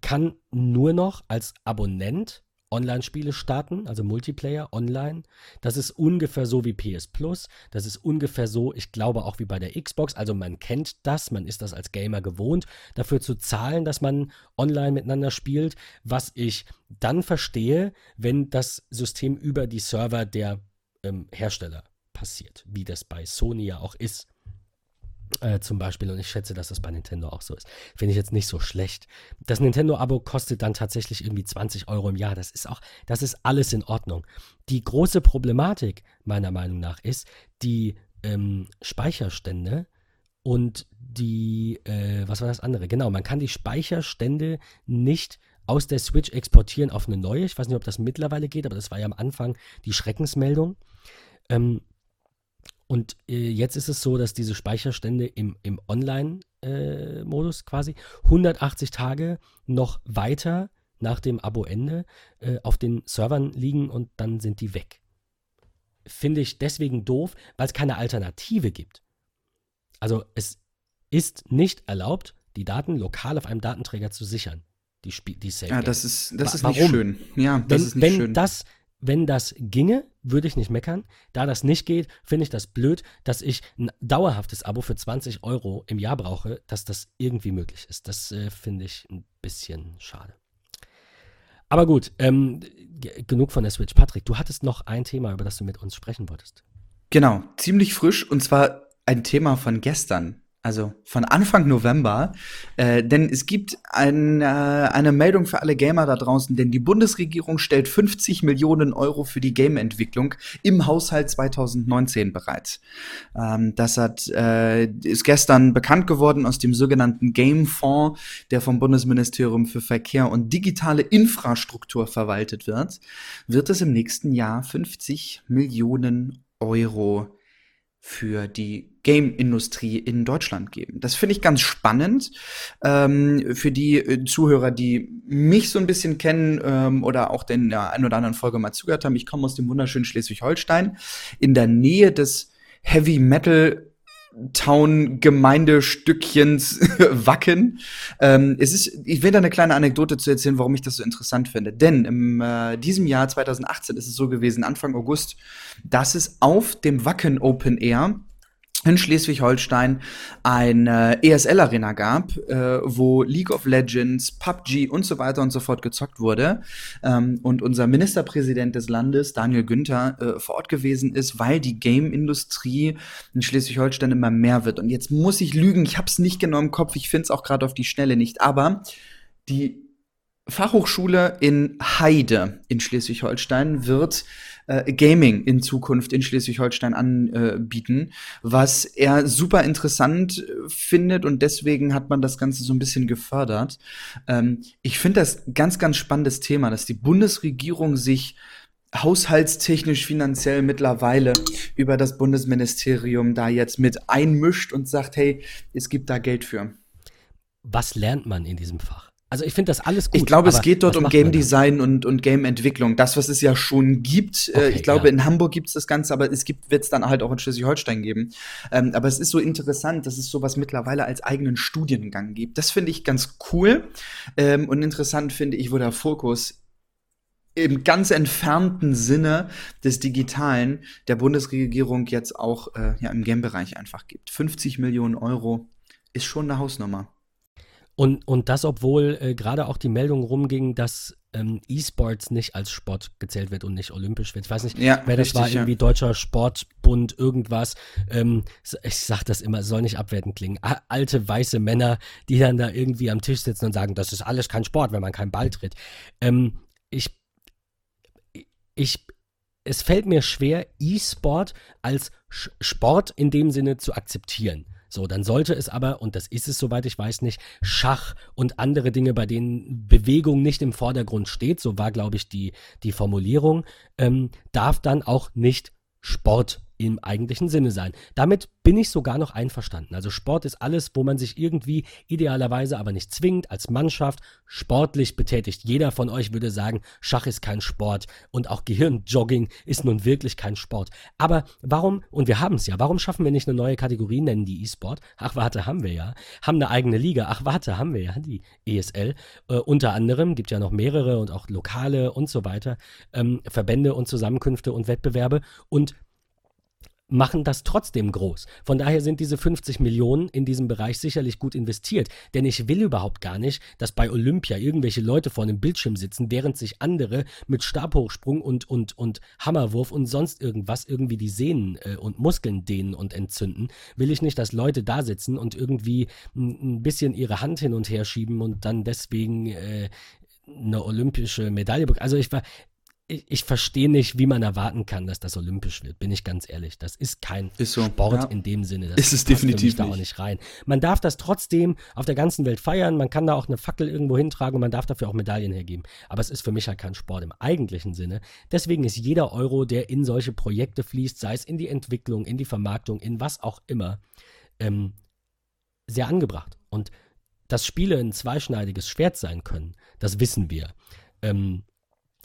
A: kann nur noch als Abonnent Online-Spiele starten, also Multiplayer online. Das ist ungefähr so wie PS Plus. Das ist ungefähr so, ich glaube auch wie bei der Xbox. Also man kennt das, man ist das als Gamer gewohnt, dafür zu zahlen, dass man online miteinander spielt. Was ich dann verstehe, wenn das System über die Server der ähm, Hersteller passiert, wie das bei Sony ja auch ist. Äh, zum Beispiel, und ich schätze, dass das bei Nintendo auch so ist. Finde ich jetzt nicht so schlecht. Das Nintendo-Abo kostet dann tatsächlich irgendwie 20 Euro im Jahr. Das ist auch, das ist alles in Ordnung. Die große Problematik, meiner Meinung nach, ist, die ähm, Speicherstände und die, äh, was war das andere? Genau, man kann die Speicherstände nicht aus der Switch exportieren auf eine neue. Ich weiß nicht, ob das mittlerweile geht, aber das war ja am Anfang die Schreckensmeldung. Ähm, und äh, jetzt ist es so, dass diese Speicherstände im, im Online-Modus äh, quasi 180 Tage noch weiter nach dem Aboende äh, auf den Servern liegen und dann sind die weg. Finde ich deswegen doof, weil es keine Alternative gibt. Also es ist nicht erlaubt, die Daten lokal auf einem Datenträger zu sichern. Die, Sp die
B: Safe Ja, das ist, das ist nicht schön. Ja, das
A: wenn,
B: ist nicht
A: wenn
B: schön.
A: Das, wenn das ginge, würde ich nicht meckern. Da das nicht geht, finde ich das blöd, dass ich ein dauerhaftes Abo für 20 Euro im Jahr brauche, dass das irgendwie möglich ist. Das äh, finde ich ein bisschen schade. Aber gut, ähm, genug von der Switch. Patrick, du hattest noch ein Thema, über das du mit uns sprechen wolltest.
B: Genau, ziemlich frisch und zwar ein Thema von gestern also von Anfang November, äh, denn es gibt ein, äh, eine Meldung für alle Gamer da draußen, denn die Bundesregierung stellt 50 Millionen Euro für die Game-Entwicklung im Haushalt 2019 bereit. Ähm, das hat, äh, ist gestern bekannt geworden aus dem sogenannten Game-Fonds, der vom Bundesministerium für Verkehr und digitale Infrastruktur verwaltet wird, wird es im nächsten Jahr 50 Millionen Euro für die Game-Industrie in Deutschland geben. Das finde ich ganz spannend ähm, für die äh, Zuhörer, die mich so ein bisschen kennen ähm, oder auch den ja, ein oder anderen Folge mal zugehört haben. Ich komme aus dem wunderschönen Schleswig-Holstein in der Nähe des Heavy Metal Town-Gemeindestückchens Wacken. Ähm, es ist, ich will da eine kleine Anekdote zu erzählen, warum ich das so interessant finde. Denn im äh, diesem Jahr 2018 ist es so gewesen, Anfang August, dass es auf dem Wacken Open Air in Schleswig-Holstein eine ESL-Arena gab, äh, wo League of Legends, PUBG und so weiter und so fort gezockt wurde. Ähm, und unser Ministerpräsident des Landes, Daniel Günther, äh, vor Ort gewesen ist, weil die Game-Industrie in Schleswig-Holstein immer mehr wird. Und jetzt muss ich lügen, ich habe es nicht genau im Kopf, ich finde es auch gerade auf die Schnelle nicht, aber die Fachhochschule in Heide in Schleswig-Holstein wird äh, Gaming in Zukunft in Schleswig-Holstein anbieten, was er super interessant äh, findet und deswegen hat man das Ganze so ein bisschen gefördert. Ähm, ich finde das ganz, ganz spannendes Thema, dass die Bundesregierung sich haushaltstechnisch finanziell mittlerweile über das Bundesministerium da jetzt mit einmischt und sagt, hey, es gibt da Geld für.
A: Was lernt man in diesem Fach? Also ich finde das alles gut.
B: Ich glaube, es geht dort um Game Design und, und Game Entwicklung. Das, was es ja schon gibt. Äh, okay, ich glaube, ja. in Hamburg gibt es das Ganze, aber es gibt, wird es dann halt auch in Schleswig-Holstein geben. Ähm, aber es ist so interessant, dass es sowas mittlerweile als eigenen Studiengang gibt. Das finde ich ganz cool. Ähm, und interessant finde ich, wo der Fokus im ganz entfernten Sinne des Digitalen der Bundesregierung jetzt auch äh, ja, im Game-Bereich einfach gibt. 50 Millionen Euro ist schon eine Hausnummer.
A: Und, und das, obwohl äh, gerade auch die Meldung rumging, dass ähm, E-Sports nicht als Sport gezählt wird und nicht olympisch wird. Ich weiß nicht, ja, wer das richtig, war, irgendwie ja. Deutscher Sportbund, irgendwas. Ähm, ich sag das immer, soll nicht abwertend klingen. A alte weiße Männer, die dann da irgendwie am Tisch sitzen und sagen, das ist alles kein Sport, wenn man keinen Ball tritt. Ähm, ich, ich, es fällt mir schwer, E-Sport als Sport in dem Sinne zu akzeptieren. So, dann sollte es aber, und das ist es soweit ich weiß nicht, Schach und andere Dinge, bei denen Bewegung nicht im Vordergrund steht, so war, glaube ich, die, die Formulierung, ähm, darf dann auch nicht Sport im eigentlichen Sinne sein. Damit bin ich sogar noch einverstanden. Also Sport ist alles, wo man sich irgendwie idealerweise aber nicht zwingend als Mannschaft sportlich betätigt. Jeder von euch würde sagen, Schach ist kein Sport und auch Gehirnjogging ist nun wirklich kein Sport. Aber warum, und wir haben es ja, warum schaffen wir nicht eine neue Kategorie, nennen die E-Sport? Ach warte, haben wir ja. Haben eine eigene Liga. Ach warte, haben wir ja, die ESL. Äh, unter anderem, gibt ja noch mehrere und auch lokale und so weiter, ähm, Verbände und Zusammenkünfte und Wettbewerbe. Und machen das trotzdem groß. Von daher sind diese 50 Millionen in diesem Bereich sicherlich gut investiert. Denn ich will überhaupt gar nicht, dass bei Olympia irgendwelche Leute vor einem Bildschirm sitzen, während sich andere mit Stabhochsprung und, und, und Hammerwurf und sonst irgendwas irgendwie die Sehnen äh, und Muskeln dehnen und entzünden. Will ich nicht, dass Leute da sitzen und irgendwie ein bisschen ihre Hand hin und her schieben und dann deswegen äh, eine olympische Medaille bekommen. Also ich war, ich, ich verstehe nicht, wie man erwarten kann, dass das olympisch wird, bin ich ganz ehrlich. Das ist kein ist so, Sport ja. in dem Sinne. Das
B: ist es definitiv
A: da auch nicht rein. Man darf das trotzdem auf der ganzen Welt feiern, man kann da auch eine Fackel irgendwo hintragen und man darf dafür auch Medaillen hergeben. Aber es ist für mich halt kein Sport im eigentlichen Sinne. Deswegen ist jeder Euro, der in solche Projekte fließt, sei es in die Entwicklung, in die Vermarktung, in was auch immer, ähm, sehr angebracht. Und dass Spiele ein zweischneidiges Schwert sein können, das wissen wir. Ähm,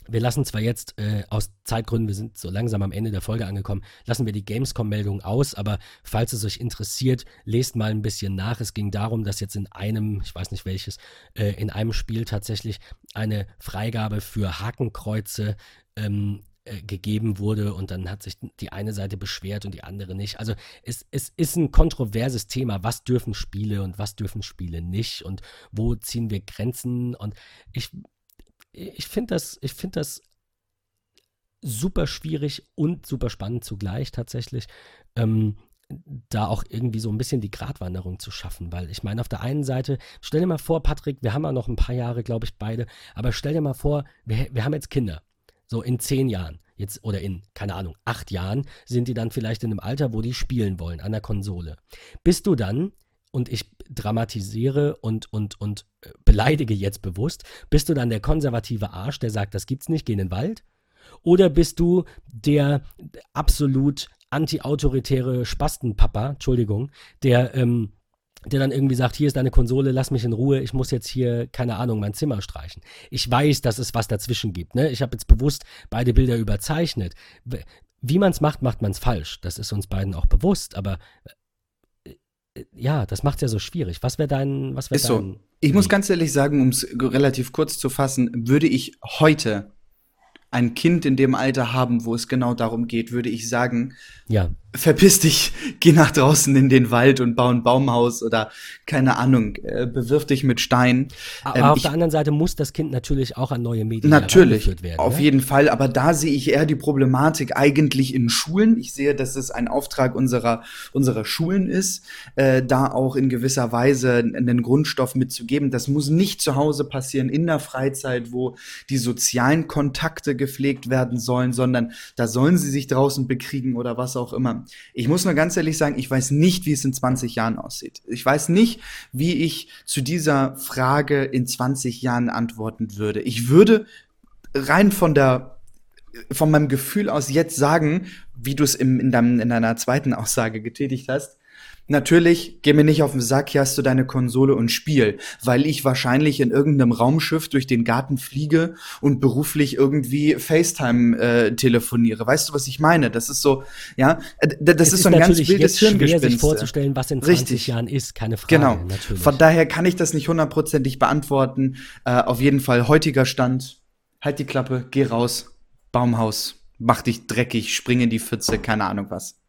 A: wir lassen zwar jetzt äh, aus Zeitgründen, wir sind so langsam am Ende der Folge angekommen, lassen wir die Gamescom-Meldung aus, aber falls es euch interessiert, lest mal ein bisschen nach. Es ging darum, dass jetzt in einem, ich weiß nicht welches, äh, in einem Spiel tatsächlich eine Freigabe für Hakenkreuze ähm, äh, gegeben wurde und dann hat sich die eine Seite beschwert und die andere nicht. Also es, es ist ein kontroverses Thema, was dürfen Spiele und was dürfen Spiele nicht und wo ziehen wir Grenzen und ich ich finde das, ich finde das super schwierig und super spannend zugleich tatsächlich. Ähm, da auch irgendwie so ein bisschen die Gratwanderung zu schaffen, weil ich meine, auf der einen Seite, stell dir mal vor, Patrick, wir haben ja noch ein paar Jahre, glaube ich, beide, aber stell dir mal vor, wir, wir haben jetzt Kinder, so in zehn Jahren, jetzt oder in, keine Ahnung, acht Jahren sind die dann vielleicht in einem Alter, wo die spielen wollen, an der Konsole. Bist du dann und ich dramatisiere und, und, und äh, beleidige jetzt bewusst, bist du dann der konservative Arsch, der sagt, das gibt's nicht, geh in den Wald? Oder bist du der absolut anti-autoritäre Spastenpapa, Entschuldigung, der, ähm, der dann irgendwie sagt, hier ist deine Konsole, lass mich in Ruhe, ich muss jetzt hier, keine Ahnung, mein Zimmer streichen. Ich weiß, dass es was dazwischen gibt. Ne? Ich habe jetzt bewusst beide Bilder überzeichnet. Wie man es macht, macht man es falsch. Das ist uns beiden auch bewusst, aber ja, das macht es ja so schwierig. Was wäre dein, was wäre
B: dein? So. Ich muss ganz ehrlich sagen, um es relativ kurz zu fassen, würde ich heute ein Kind in dem Alter haben, wo es genau darum geht, würde ich sagen,
A: ja
B: verpiss dich, geh nach draußen in den Wald und bau ein Baumhaus oder keine Ahnung, äh, bewirf dich mit Stein.
A: Aber ähm, auf ich, der anderen Seite muss das Kind natürlich auch an neue Medien
B: natürlich, werden. Auf ne? jeden Fall, aber da sehe ich eher die Problematik eigentlich in Schulen. Ich sehe, dass es ein Auftrag unserer, unserer Schulen ist, äh, da auch in gewisser Weise einen Grundstoff mitzugeben. Das muss nicht zu Hause passieren, in der Freizeit, wo die sozialen Kontakte gepflegt werden sollen, sondern da sollen sie sich draußen bekriegen oder was auch immer. Ich muss nur ganz ehrlich sagen, ich weiß nicht, wie es in 20 Jahren aussieht. Ich weiß nicht, wie ich zu dieser Frage in 20 Jahren antworten würde. Ich würde rein von der von meinem Gefühl aus jetzt sagen, wie du es in, in deiner zweiten Aussage getätigt hast, Natürlich, geh mir nicht auf den Sack, hier hast du deine Konsole und Spiel, weil ich wahrscheinlich in irgendeinem Raumschiff durch den Garten fliege und beruflich irgendwie FaceTime äh, telefoniere. Weißt du, was ich meine? Das ist so, ja, das ist, ist so ein ganz wildes Hirngespinst. sich
A: vorzustellen, was in 20 Richtig. Jahren ist, keine Frage.
B: Genau. Natürlich. Von daher kann ich das nicht hundertprozentig beantworten. Äh, auf jeden Fall heutiger Stand. Halt die Klappe, geh raus, Baumhaus, mach dich dreckig, spring in die Pfütze, keine Ahnung was.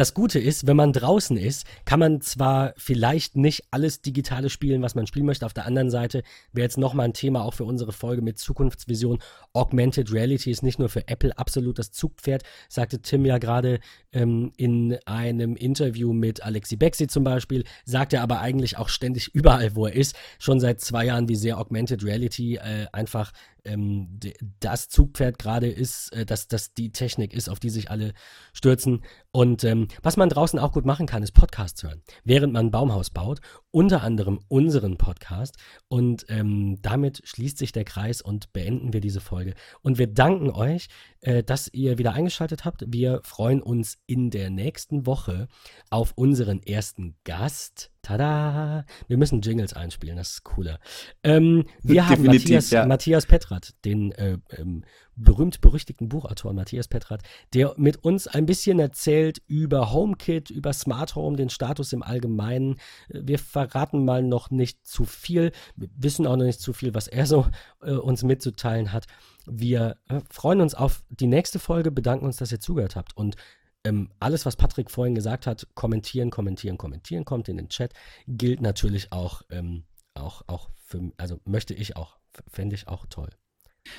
A: Das Gute ist, wenn man draußen ist, kann man zwar vielleicht nicht alles Digitale spielen, was man spielen möchte. Auf der anderen Seite wäre jetzt nochmal ein Thema auch für unsere Folge mit Zukunftsvision. Augmented Reality ist nicht nur für Apple absolut das Zugpferd, sagte Tim ja gerade ähm, in einem Interview mit Alexi Bexi zum Beispiel, sagt er aber eigentlich auch ständig überall, wo er ist, schon seit zwei Jahren, wie sehr Augmented Reality äh, einfach ähm, das Zugpferd gerade ist, äh, dass das die Technik ist, auf die sich alle stürzen. Und ähm, was man draußen auch gut machen kann, ist Podcasts hören, während man ein Baumhaus baut, unter anderem unseren Podcast. Und ähm, damit schließt sich der Kreis und beenden wir diese Folge. Und wir danken euch, äh, dass ihr wieder eingeschaltet habt. Wir freuen uns in der nächsten Woche auf unseren ersten Gast. Tada! Wir müssen Jingles einspielen, das ist cooler. Ähm, wir haben Matthias, ja. Matthias Petrat, den äh, ähm, berühmt-berüchtigten Buchautor Matthias Petrat, der mit uns ein bisschen erzählt über HomeKit, über Smart Home, den Status im Allgemeinen. Wir verraten mal noch nicht zu viel, wissen auch noch nicht zu viel, was er so äh, uns mitzuteilen hat. Wir äh, freuen uns auf die nächste Folge, bedanken uns, dass ihr zugehört habt und ähm, alles, was Patrick vorhin gesagt hat, kommentieren, kommentieren, kommentieren, kommt in den Chat, gilt natürlich auch, ähm, auch, auch für, also möchte ich auch, fände ich auch toll.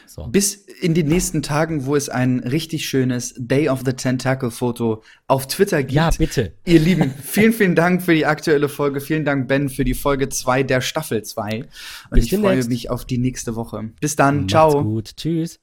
B: So. Bis in den nächsten Tagen, wo es ein richtig schönes Day of the Tentacle Foto auf Twitter gibt.
A: Ja, bitte.
B: Ihr Lieben, vielen, vielen Dank für die aktuelle Folge. Vielen Dank, Ben, für die Folge 2 der Staffel 2. Und Bis ich freue mich auf die nächste Woche. Bis dann. Macht's Ciao.
A: gut. Tschüss.